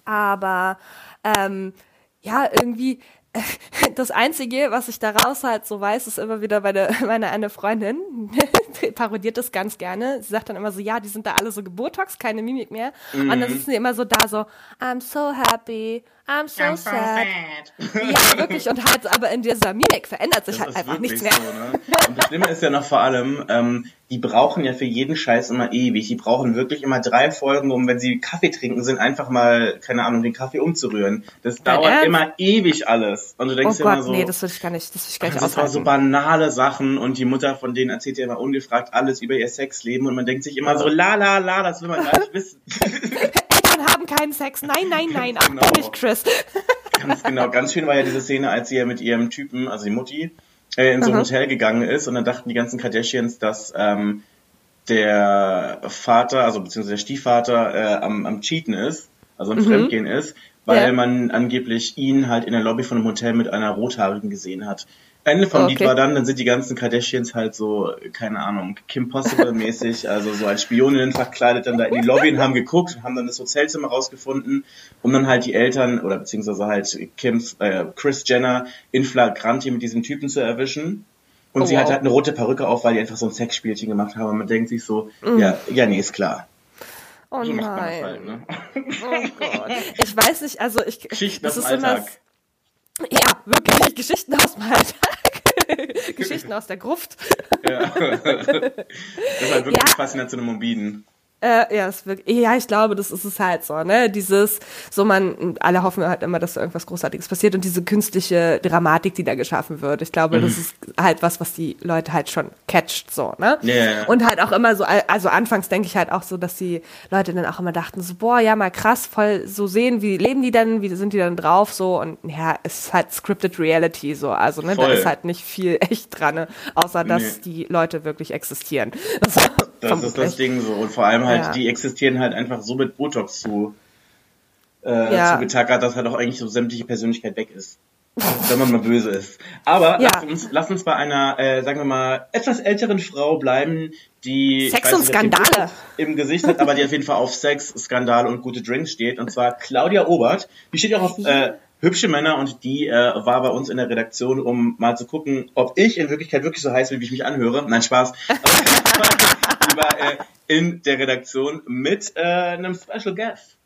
aber ähm, ja, irgendwie das Einzige, was ich daraus halt so weiß, ist immer wieder meine, meine eine Freundin, parodiert das ganz gerne. Sie sagt dann immer so, ja, die sind da alle so Geburtox, keine Mimik mehr. Mhm. Und dann sitzen die immer so da so, I'm so happy, I'm so I'm sad. So ja, wirklich. Und halt, aber in dieser Mimik verändert sich das halt einfach nichts mehr. So, ne? Und das Schlimme ist ja noch vor allem, ähm, die brauchen ja für jeden Scheiß immer ewig. Die brauchen wirklich immer drei Folgen, um, wenn sie Kaffee trinken sind, einfach mal, keine Ahnung, den Kaffee umzurühren. Das ja, dauert ernst? immer ewig alles. Und du denkst oh Gott, immer so. nee, das will ich gar nicht, das will ich gar nicht Das war so banale Sachen und die Mutter von denen erzählt ja immer ungefragt alles über ihr Sexleben und man denkt sich immer so, la, la, la, das will man gar nicht wissen. Eltern haben keinen Sex. Nein, nein, nein, genau. nicht, Chris. ganz genau. Ganz schön war ja diese Szene, als sie ja mit ihrem Typen, also die Mutti, äh, in so ein Aha. Hotel gegangen ist und dann dachten die ganzen Kardashians, dass ähm, der Vater, also beziehungsweise der Stiefvater äh, am, am Cheaten ist, also am mhm. Fremdgehen ist, weil ja. man angeblich ihn halt in der Lobby von einem Hotel mit einer Rothaarigen gesehen hat. Ende vom okay. Lied war dann, dann sind die ganzen Kardashians halt so, keine Ahnung, Kim Possible-mäßig, also so als Spioninnen verkleidet dann da in die Lobby und haben geguckt und haben dann das Hotelzimmer rausgefunden, um dann halt die Eltern oder beziehungsweise halt Kims, äh, Chris Jenner in Flagranti mit diesem Typen zu erwischen. Und oh, sie wow. hat halt eine rote Perücke auf, weil die einfach so ein Sexspielchen gemacht haben. Und man denkt sich so, mm. ja, ja, nee, ist klar. Oh so nein. Halt, ne? Oh Gott. Ich weiß nicht, also ich. Geschichten aus dem Alltag. So ja, wirklich Geschichten aus dem Alltag. Geschichten aus der Gruft. ja. Das ist halt wirklich ja. Faszination im Morbiden. Äh, ja, wirklich, ja, ich glaube, das ist es halt so, ne? Dieses, so man, alle hoffen halt immer, dass irgendwas Großartiges passiert und diese künstliche Dramatik, die da geschaffen wird. Ich glaube, mhm. das ist halt was, was die Leute halt schon catcht, so, ne? Yeah. Und halt auch immer so, also anfangs denke ich halt auch so, dass die Leute dann auch immer dachten, so, boah, ja, mal krass, voll so sehen, wie leben die denn, wie sind die dann drauf, so, und ja, es ist halt scripted Reality, so, also, ne, voll. da ist halt nicht viel echt dran, ne? außer dass nee. die Leute wirklich existieren. Das, das ist das Ding so, und vor allem halt halt, ja. die existieren halt einfach so mit Botox zu, äh, ja. zu getackert, dass halt auch eigentlich so sämtliche Persönlichkeit weg ist. wenn man mal böse ist. Aber ja. lass, uns, lass uns bei einer, äh, sagen wir mal, etwas älteren Frau bleiben, die Sex und Skandale im Gesicht hat, aber die auf jeden Fall auf Sex, Skandal und gute Drinks steht. Und zwar Claudia Obert. Die steht auch auf äh, hübsche Männer und die äh, war bei uns in der Redaktion, um mal zu gucken, ob ich in Wirklichkeit wirklich so heiß bin, wie ich mich anhöre. Nein, Spaß. die war äh, in der Redaktion mit äh, einem Special Guest.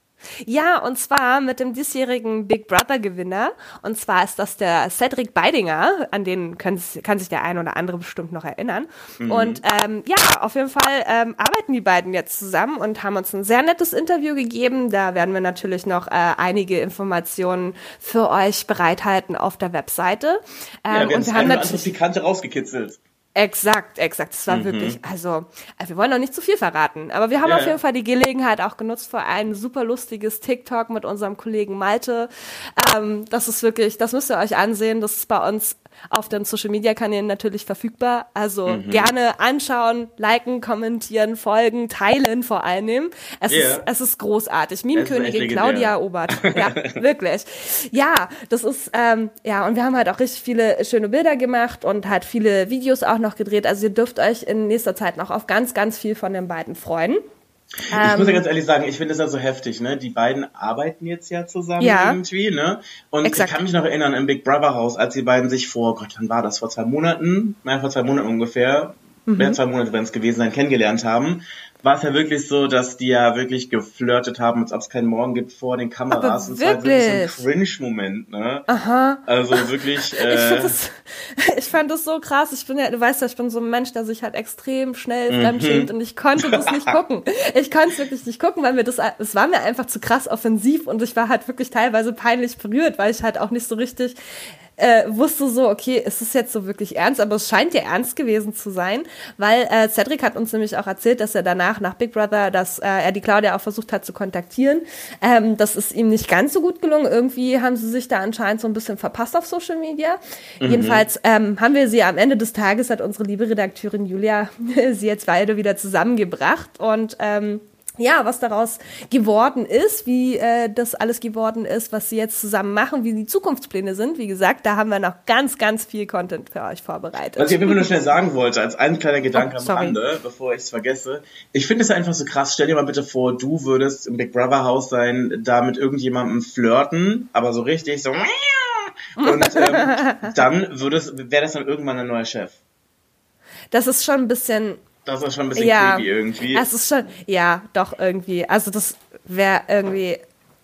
Ja, und zwar mit dem diesjährigen Big Brother Gewinner. Und zwar ist das der Cedric Beidinger, an den kann, kann sich der ein oder andere bestimmt noch erinnern. Mhm. Und ähm, ja, auf jeden Fall ähm, arbeiten die beiden jetzt zusammen und haben uns ein sehr nettes Interview gegeben. Da werden wir natürlich noch äh, einige Informationen für euch bereithalten auf der Webseite. Ähm, ja, wir und wir haben natürlich Pikante rausgekitzelt. Exakt, exakt. Es war mhm. wirklich, also, äh, wir wollen noch nicht zu viel verraten, aber wir haben ja, auf jeden Fall die Gelegenheit auch genutzt für ein super lustiges TikTok mit unserem Kollegen Malte. Ähm, das ist wirklich, das müsst ihr euch ansehen. Das ist bei uns auf den Social Media Kanälen natürlich verfügbar. Also mhm. gerne anschauen, liken, kommentieren, folgen, teilen vor allem. Es, yeah. ist, es ist großartig. Meme-Königin Claudia Obert. Ja, wirklich. Ja, das ist, ähm, ja, und wir haben halt auch richtig viele schöne Bilder gemacht und halt viele Videos auch noch gedreht. Also ihr dürft euch in nächster Zeit noch auf ganz, ganz viel von den beiden freuen. Ich ähm, muss ja ganz ehrlich sagen, ich finde es ja so heftig, ne? Die beiden arbeiten jetzt ja zusammen ja, irgendwie, ne? Und exakt. ich kann mich noch erinnern im Big Brother Haus, als die beiden sich vor, Gott, wann war das? Vor zwei Monaten? Naja, vor zwei Monaten ungefähr. Mhm. Mehr zwei Monate werden es gewesen sein, kennengelernt haben war es ja wirklich so, dass die ja wirklich geflirtet haben, als ob es keinen Morgen gibt vor den Kameras. Aber wirklich? Das war wirklich so ein Cringe-Moment, ne? Aha. Also wirklich. Äh, ich, fand das, ich fand das so krass. Ich bin ja, du weißt ja, ich bin so ein Mensch, der sich halt extrem schnell mhm. fremdschämt und ich konnte das nicht gucken. Ich konnte es wirklich nicht gucken, weil mir das, es war mir einfach zu krass offensiv und ich war halt wirklich teilweise peinlich berührt, weil ich halt auch nicht so richtig äh, wusste so, okay, ist es jetzt so wirklich ernst? Aber es scheint ja ernst gewesen zu sein, weil äh, Cedric hat uns nämlich auch erzählt, dass er danach nach Big Brother, dass äh, er die Claudia auch versucht hat zu kontaktieren. Ähm, das ist ihm nicht ganz so gut gelungen. Irgendwie haben sie sich da anscheinend so ein bisschen verpasst auf Social Media. Mhm. Jedenfalls ähm, haben wir sie am Ende des Tages, hat unsere liebe Redakteurin Julia sie jetzt beide wieder zusammengebracht und ähm, ja, was daraus geworden ist, wie äh, das alles geworden ist, was sie jetzt zusammen machen, wie die Zukunftspläne sind. Wie gesagt, da haben wir noch ganz, ganz viel Content für euch vorbereitet. Was ich einfach nur schnell sagen wollte, als ein kleiner Gedanke oh, am Rande, bevor ich es vergesse. Ich finde es einfach so krass. Stell dir mal bitte vor, du würdest im Big Brother Haus sein, da mit irgendjemandem flirten, aber so richtig so Und ähm, dann wäre das dann irgendwann ein neuer Chef. Das ist schon ein bisschen. Das ist schon ein bisschen ja, creepy irgendwie. Es ist schon, ja, doch irgendwie. Also das wäre irgendwie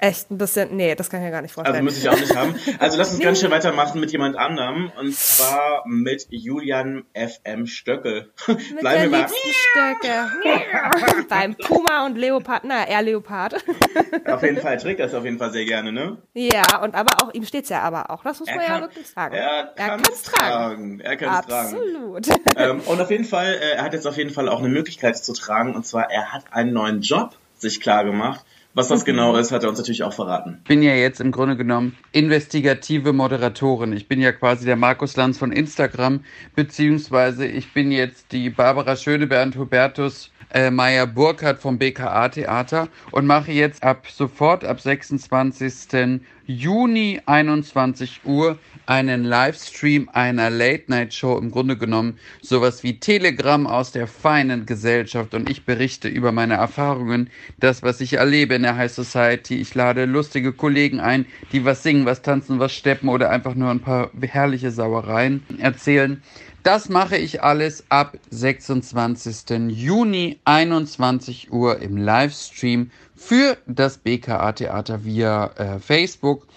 echt ein bisschen, nee, das kann ich mir gar nicht vorstellen. Also muss ich auch nicht haben. Also lass uns ganz schnell weitermachen mit jemand anderem und zwar mit Julian FM Stöckel. Mit Bleiben der Stöcke. Beim Puma und Leopard, na, er Leopard. auf jeden Fall trägt das auf jeden Fall sehr gerne, ne? Ja, und aber auch, ihm steht's ja aber auch, das muss er man kann, ja wirklich sagen. Er kann es tragen. tragen. Er kann es tragen. Absolut. Ähm, und auf jeden Fall, äh, er hat jetzt auf jeden Fall auch eine Möglichkeit zu tragen und zwar, er hat einen neuen Job sich klar gemacht was das genau ist, hat er uns natürlich auch verraten. Ich bin ja jetzt im Grunde genommen investigative Moderatorin. Ich bin ja quasi der Markus Lanz von Instagram, beziehungsweise ich bin jetzt die Barbara Schönebernd Hubertus äh, Meier Burkhardt vom BKA Theater und mache jetzt ab sofort, ab 26. Juni 21 Uhr einen Livestream einer Late-Night-Show, im Grunde genommen sowas wie Telegram aus der feinen Gesellschaft und ich berichte über meine Erfahrungen, das, was ich erlebe in der High Society. Ich lade lustige Kollegen ein, die was singen, was tanzen, was steppen oder einfach nur ein paar herrliche Sauereien erzählen. Das mache ich alles ab 26. Juni 21 Uhr im Livestream für das BKA Theater via äh, Facebook.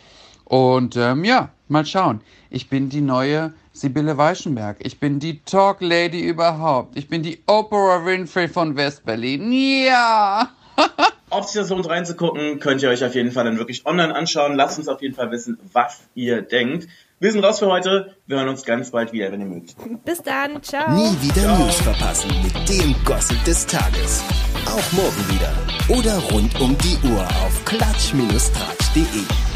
Und ähm, ja, mal schauen. Ich bin die neue Sibylle Weichenberg. Ich bin die Talk Lady überhaupt. Ich bin die Oprah Winfrey von Westberlin. Ja! Ob sich das lohnt reinzugucken, könnt ihr euch auf jeden Fall dann wirklich online anschauen. Lasst uns auf jeden Fall wissen, was ihr denkt. Wir sind raus für heute. Wir hören uns ganz bald wieder, wenn ihr mögt. Bis dann. Ciao. Nie wieder Ciao. News verpassen mit dem Gossip des Tages. Auch morgen wieder. Oder rund um die Uhr auf klatsch-tratsch.de.